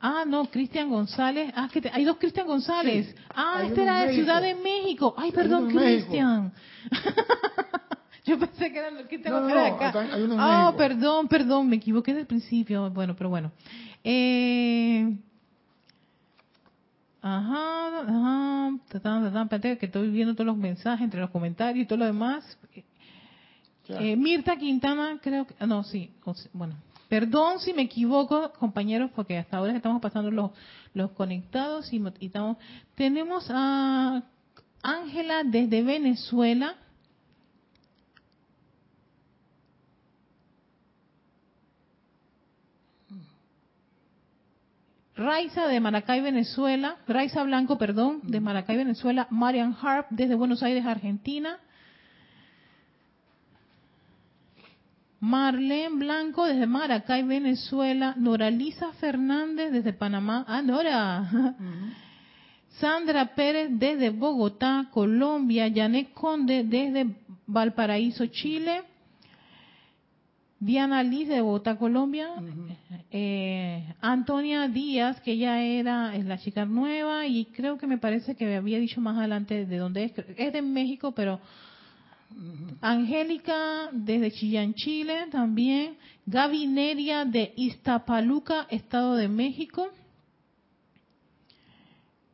Ah, no, Cristian González. Ah, que hay dos Cristian González. ah, este era de Ciudad de México. Ay, perdón, Cristian. [laughs] Yo pensé que era lo que tengo que acá. Ah, perdón, perdón, me equivoqué del principio. Bueno, pero bueno. Eh, ajá, ajá. que estoy viendo todos los mensajes entre los comentarios y todo lo demás. Eh, Mirta Quintana, creo que. No, sí. bueno, perdón si me equivoco, compañeros, porque hasta ahora estamos pasando los, los conectados y, y estamos. Tenemos a Ángela desde Venezuela. Raiza de Maracay, Venezuela. Raiza Blanco, perdón, de Maracay, Venezuela. Marian Harp desde Buenos Aires, Argentina. Marlene Blanco desde Maracay, Venezuela. Noralisa Fernández desde Panamá. Ah, Nora. Sandra Pérez desde Bogotá, Colombia. Janet Conde desde Valparaíso, Chile. Diana Liz de Bogotá, Colombia. Eh, Antonia Díaz, que ella era es la chica nueva y creo que me parece que había dicho más adelante de dónde es. Es de México, pero Angélica desde Chillán, Chile también. Gaby Neria de Iztapaluca, Estado de México.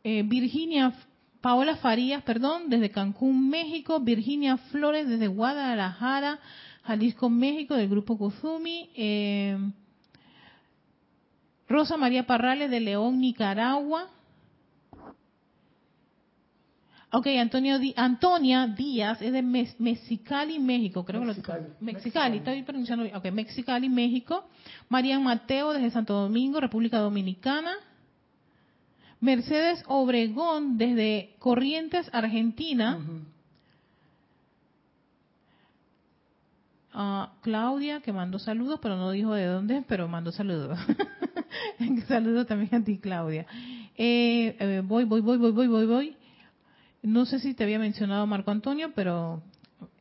Eh, Virginia Paola Farías, perdón, desde Cancún, México. Virginia Flores desde Guadalajara, Jalisco, México, del grupo Kuzumi. Eh, Rosa María Parrales de León, Nicaragua. Ok, Antonio Antonia Díaz es de Mexicali, México, creo que lo Mexicali, estoy pronunciando bien. Ok, Mexicali, México. María Mateo desde Santo Domingo, República Dominicana. Mercedes Obregón desde Corrientes, Argentina. Claudia, que mandó saludos, pero no dijo de dónde, pero mandó saludos. [laughs] saludos también a ti, Claudia. Eh, eh, voy, voy, voy, voy, voy, voy, voy. No sé si te había mencionado Marco Antonio, pero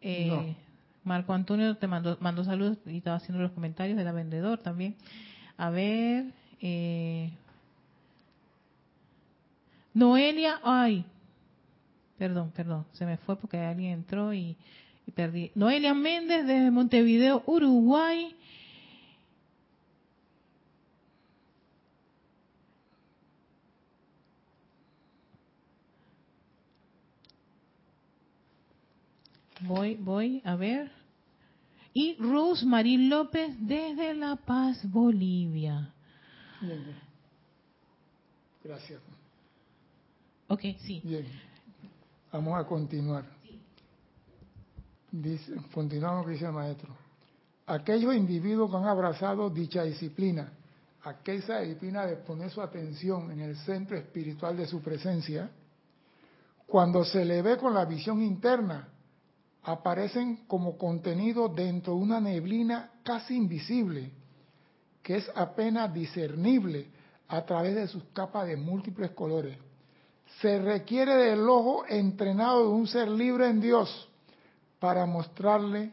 eh, Marco Antonio te mandó, mandó saludos y estaba haciendo los comentarios de la vendedor también. A ver, eh, Noelia, ay, perdón, perdón, se me fue porque alguien entró y, y perdí. Noelia Méndez desde Montevideo, Uruguay. Voy, voy, a ver. Y Rosemary López desde La Paz, Bolivia. Bien, bien. Gracias. Ok, sí. Bien. Vamos a continuar. Dice, continuamos, dice el maestro. Aquellos individuos que han abrazado dicha disciplina, aquella disciplina de poner su atención en el centro espiritual de su presencia, cuando se le ve con la visión interna, aparecen como contenido dentro de una neblina casi invisible, que es apenas discernible a través de sus capas de múltiples colores. Se requiere del ojo entrenado de un ser libre en Dios para mostrarle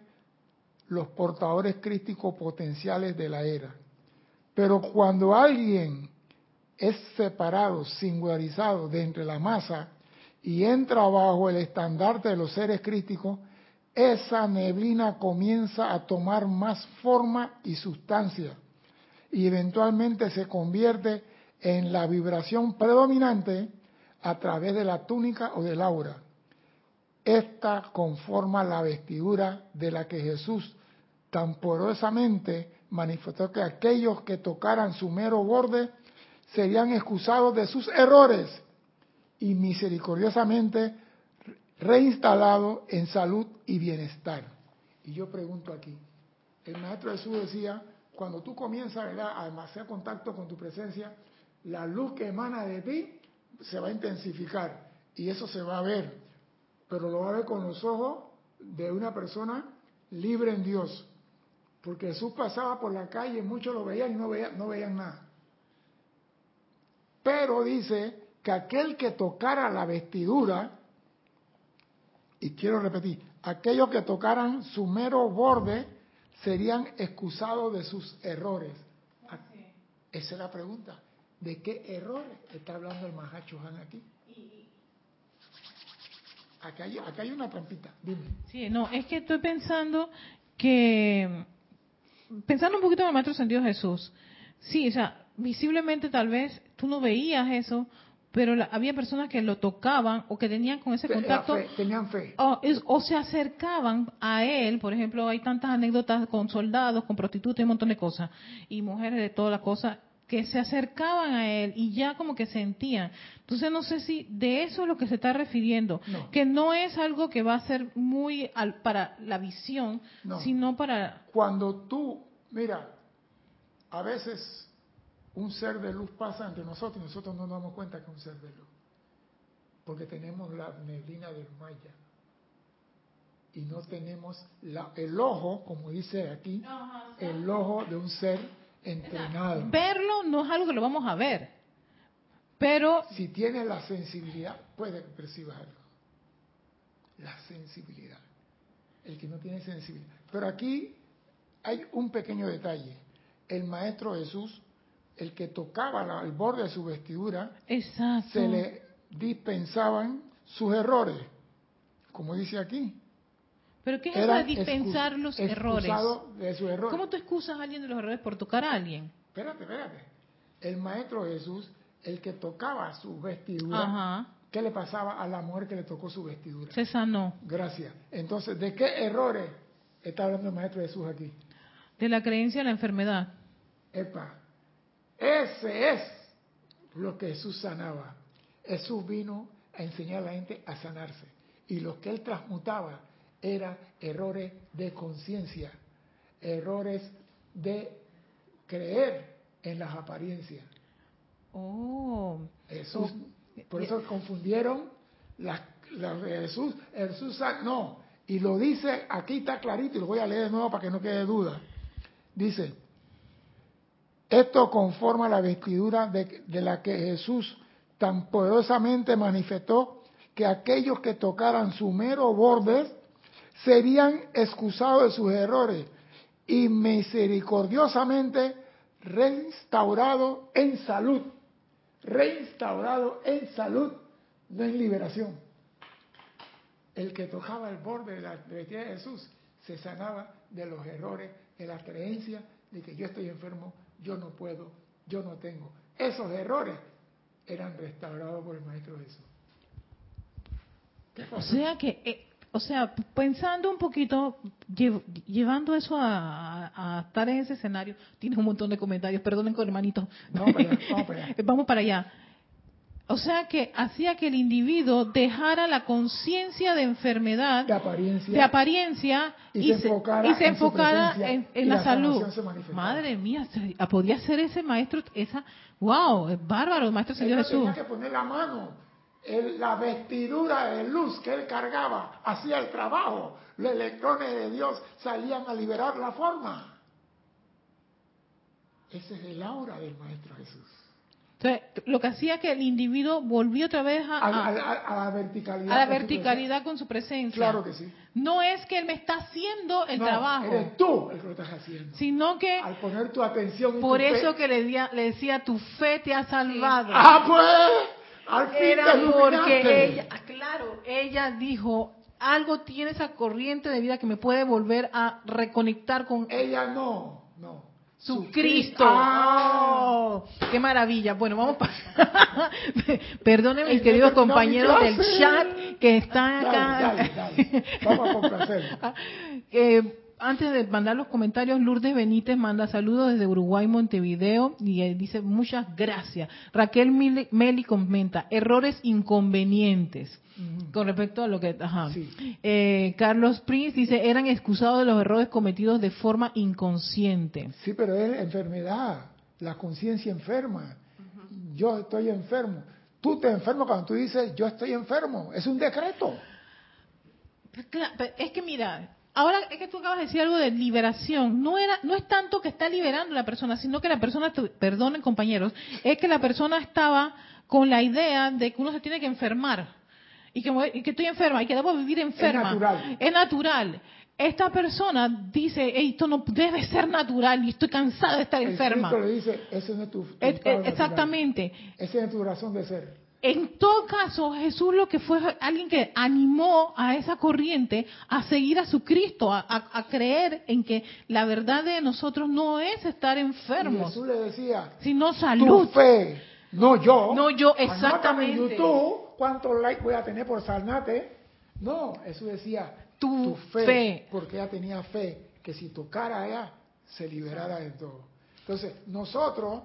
los portadores críticos potenciales de la era. Pero cuando alguien es separado, singularizado de entre la masa y entra bajo el estandarte de los seres críticos, esa neblina comienza a tomar más forma y sustancia y eventualmente se convierte en la vibración predominante a través de la túnica o del aura. Esta conforma la vestidura de la que Jesús tan porosamente manifestó que aquellos que tocaran su mero borde serían excusados de sus errores y misericordiosamente reinstalado en salud y bienestar. Y yo pregunto aquí, el Maestro Jesús decía, cuando tú comienzas a hacer contacto con tu presencia, la luz que emana de ti se va a intensificar y eso se va a ver, pero lo va a ver con los ojos de una persona libre en Dios. Porque Jesús pasaba por la calle, muchos lo veían y no veían, no veían nada. Pero dice que aquel que tocara la vestidura y quiero repetir, aquellos que tocaran su mero borde serían excusados de sus errores. Esa es la pregunta. ¿De qué errores está hablando el Mahacho Han aquí? Acá hay, acá hay una trampita, dime. Sí, no, es que estoy pensando que, pensando un poquito en el Maestro Sentido Jesús, sí, o sea, visiblemente tal vez tú no veías eso, pero había personas que lo tocaban o que tenían con ese contacto. tenían fe. O, se acercaban a él, por ejemplo, hay tantas anécdotas con soldados, con prostitutas y un montón de cosas, y mujeres de todas las cosas, que se acercaban a él y ya como que sentían. Entonces no sé si de eso es lo que se está refiriendo, que no es algo que va a ser muy para la visión, sino para... Cuando tú, mira, a veces un ser de luz pasa entre nosotros y nosotros no nos damos cuenta que es un ser de luz. Porque tenemos la neblina del Maya. Y no tenemos el ojo, como dice aquí, el ojo de un ser entrenado. Verlo no es algo que lo vamos a ver. Pero. Si tienes la sensibilidad, puede que percibas algo. La sensibilidad. El que no tiene sensibilidad. Pero aquí hay un pequeño detalle. El Maestro Jesús el que tocaba el borde de su vestidura, se le dispensaban sus errores, como dice aquí. ¿Pero qué es eso de dispensar los errores? ¿Cómo tú excusas a alguien de los errores por tocar a alguien? Espérate, espérate. El Maestro Jesús, el que tocaba su vestidura, ¿qué le pasaba a la mujer que le tocó su vestidura? Se sanó. Gracias. Entonces, ¿de qué errores está hablando el Maestro Jesús aquí? De la creencia en la enfermedad. Epa, ese es lo que Jesús sanaba. Jesús vino a enseñar a la gente a sanarse. Y lo que él transmutaba eran errores de conciencia, errores de creer en las apariencias. Oh. Jesús, por eso confundieron las, de Jesús. Jesús no. Y lo dice, aquí está clarito, y lo voy a leer de nuevo para que no quede duda. Dice, esto conforma la vestidura de, la que Jesús tan poderosamente manifestó que aquellos que tocaran su mero borde serían excusados de sus errores y misericordiosamente reinstaurados en salud. Reinstaurados en salud, no en liberación. El que tocaba el borde de la vestidura de Jesús se sanaba de los errores, de la creencia de que yo estoy enfermo, yo no puedo, yo no tengo. Esos errores eran restaurados por el Maestro Jesús. O sea que, eh, o sea, pensando un poquito, llevando eso a, estar en ese escenario, tienes un montón de comentarios, perdonen con hermanito. Vamos para vamos para allá. [laughs] vamos para allá. O sea que hacía que el individuo dejara la conciencia de enfermedad, de apariencia, de apariencia y, se enfocara, en, la, salud. Madre mía, podía ser ese maestro, esa, wow, es bárbaro, el maestro Señor Jesús. Tenía que poner la mano, la vestidura de luz que él cargaba, hacía el trabajo, los electrones de Dios salían a liberar la forma. Ese es el aura del maestro Jesús. Entonces, lo que hacía que el individuo volvió otra vez a, a, la verticalidad. A la verticalidad con su presencia. Claro que sí. No es que él me está haciendo el trabajo. Eres tú el que lo estás haciendo. Sino que. Al poner tu atención. por eso que le, le, decía, tu fe te ha salvado. Ah, pues. Al fin Era porque ella, ah, claro, ella dijo, algo tiene esa corriente de vida que me puede volver a reconectar con. Ella no, no su Cristo. ¡Oh! ¡Qué maravilla! Bueno, vamos para... [laughs] Perdonen mis queridos compañeros del chat que están acá. Vamos a complacer. [laughs] eh, antes de mandar los comentarios, Lourdes Benítez manda saludos desde Uruguay, Montevideo, y dice muchas gracias. Raquel Meli comenta, errores inconvenientes. Con respecto a lo que... Ajá. Eh, Carlos Prince dice, eran excusados de los errores cometidos de forma inconsciente. Sí, pero es enfermedad, la conciencia enferma. Yo estoy enfermo. Tú te enfermo cuando tú dices, yo estoy enfermo. Es un decreto. Es que mira, ahora es que tú acabas de decir algo de liberación. No era, no es tanto que está liberando la persona, sino que la persona, perdonen compañeros, es que la persona estaba con la idea de que uno se tiene que enfermar y que, estoy enferma y que debo vivir enferma. Es natural. Es natural. Esta persona dice, esto no debe ser natural y estoy cansada de estar enferma. le dice, ese no es tu, exactamente. Esa es tu razón de ser. En todo caso, Jesús lo que fue alguien que animó a esa corriente a seguir a su Cristo, a, creer en que la verdad de nosotros no es estar enfermos. Jesús le decía, sino salud. Tu fe, no yo. No yo, exactamente. en YouTube cuántos likes voy a tener por sanarte. No, Jesús decía, tu, fe, porque ella tenía fe que si tocara a ella, se liberara de todo. Entonces, nosotros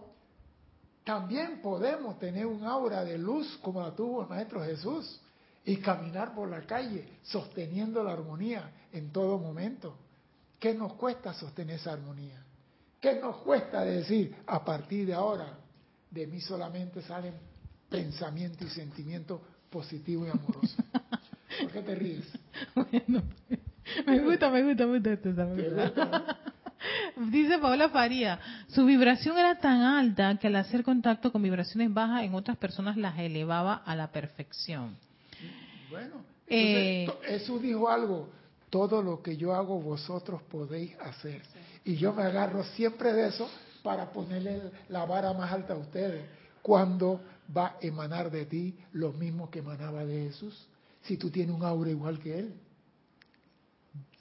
también podemos tener un aura de luz como la tuvo el Maestro Jesús y caminar por la calle sosteniendo la armonía en todo momento. ¿Qué nos cuesta sostener esa armonía? ¿Qué nos cuesta decir a partir de ahora de mí solamente salen pensamientos y sentimientos positivos y amorosos? ¿Por qué te ríes? [laughs] Bueno, me gusta, me gusta, me gusta. Me gusta. [laughs] Dice Paola Faría, su vibración era tan alta que al hacer contacto con vibraciones bajas en otras personas las elevaba a la perfección. Bueno, eh, Jesús dijo algo, todo lo que yo hago vosotros podéis hacer. Y yo me agarro siempre de eso para ponerle la vara más alta a ustedes. Cuando va a emanar de ti lo mismo que emanaba de Jesús? Si tú tienes un aura igual que él.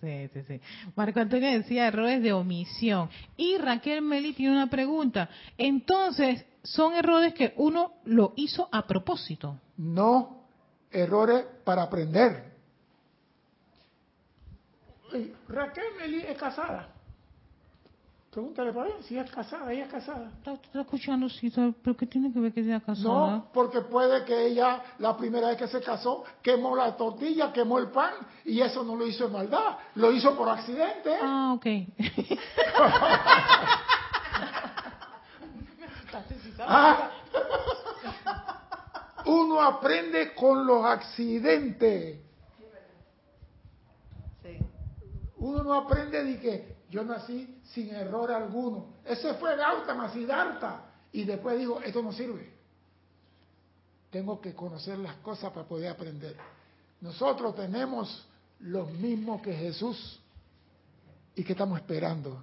Sí, sí, sí. Marco Antonio decía errores de omisión. Y Raquel Meli tiene una pregunta. Entonces, ¿son errores que uno lo hizo a propósito? No, errores para aprender. Raquel Meli es casada. Pregúntale para ver si es casada, ella es casada. Está, escuchando, sí, pero ¿qué tiene que ver que sea casada? No, porque puede que ella, la primera vez que se casó, quemó la tortilla, quemó el pan, y eso no lo hizo en maldad, lo hizo por accidente. Ah, ok. Ah. uno aprende con los accidentes. Uno no aprende de que yo nací sin error alguno. Ese fue Gautama, Siddhartha. Y después digo, esto no sirve. Tengo que conocer las cosas para poder aprender. Nosotros tenemos los mismos que Jesús. ¿Y qué estamos esperando?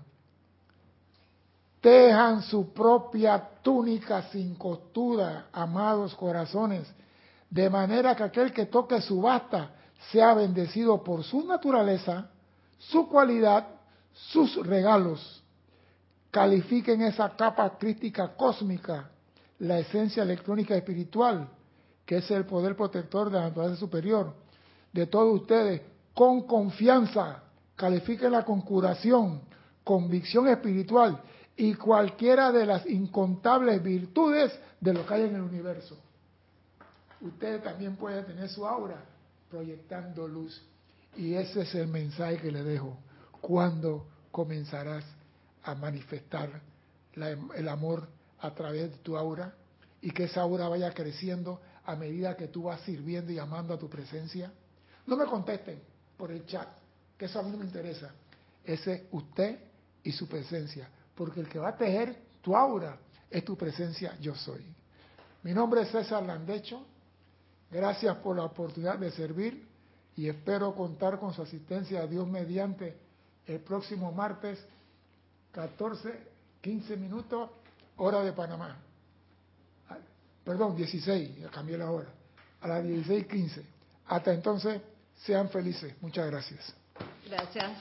Tejan su propia túnica sin costura, amados corazones, de manera que aquel que toque su basta sea bendecido por su naturaleza, su cualidad sus regalos califiquen esa capa crítica cósmica, la esencia electrónica espiritual, que es el poder protector de la naturaleza superior, de todos ustedes, con confianza, califiquen con curación, convicción espiritual y cualquiera de las incontables virtudes de lo que hay en el universo. Ustedes también pueden tener su aura proyectando luz. Y ese es el mensaje que le dejo cuando comenzarás a manifestar el amor a través de tu aura y que esa aura vaya creciendo a medida que tú vas sirviendo y amando a tu presencia. No me contesten por el chat, que eso a mí no me interesa. Ese es usted y su presencia, porque el que va a tejer tu aura es tu presencia, yo soy. Mi nombre es César Landecho. Gracias por la oportunidad de servir y espero contar con su asistencia a Dios mediante el próximo martes, 14, 15 minutos, hora de Panamá. Ah, perdón, 16, ya cambié la hora. A las 16.15. Hasta entonces, sean felices. Muchas gracias. Gracias.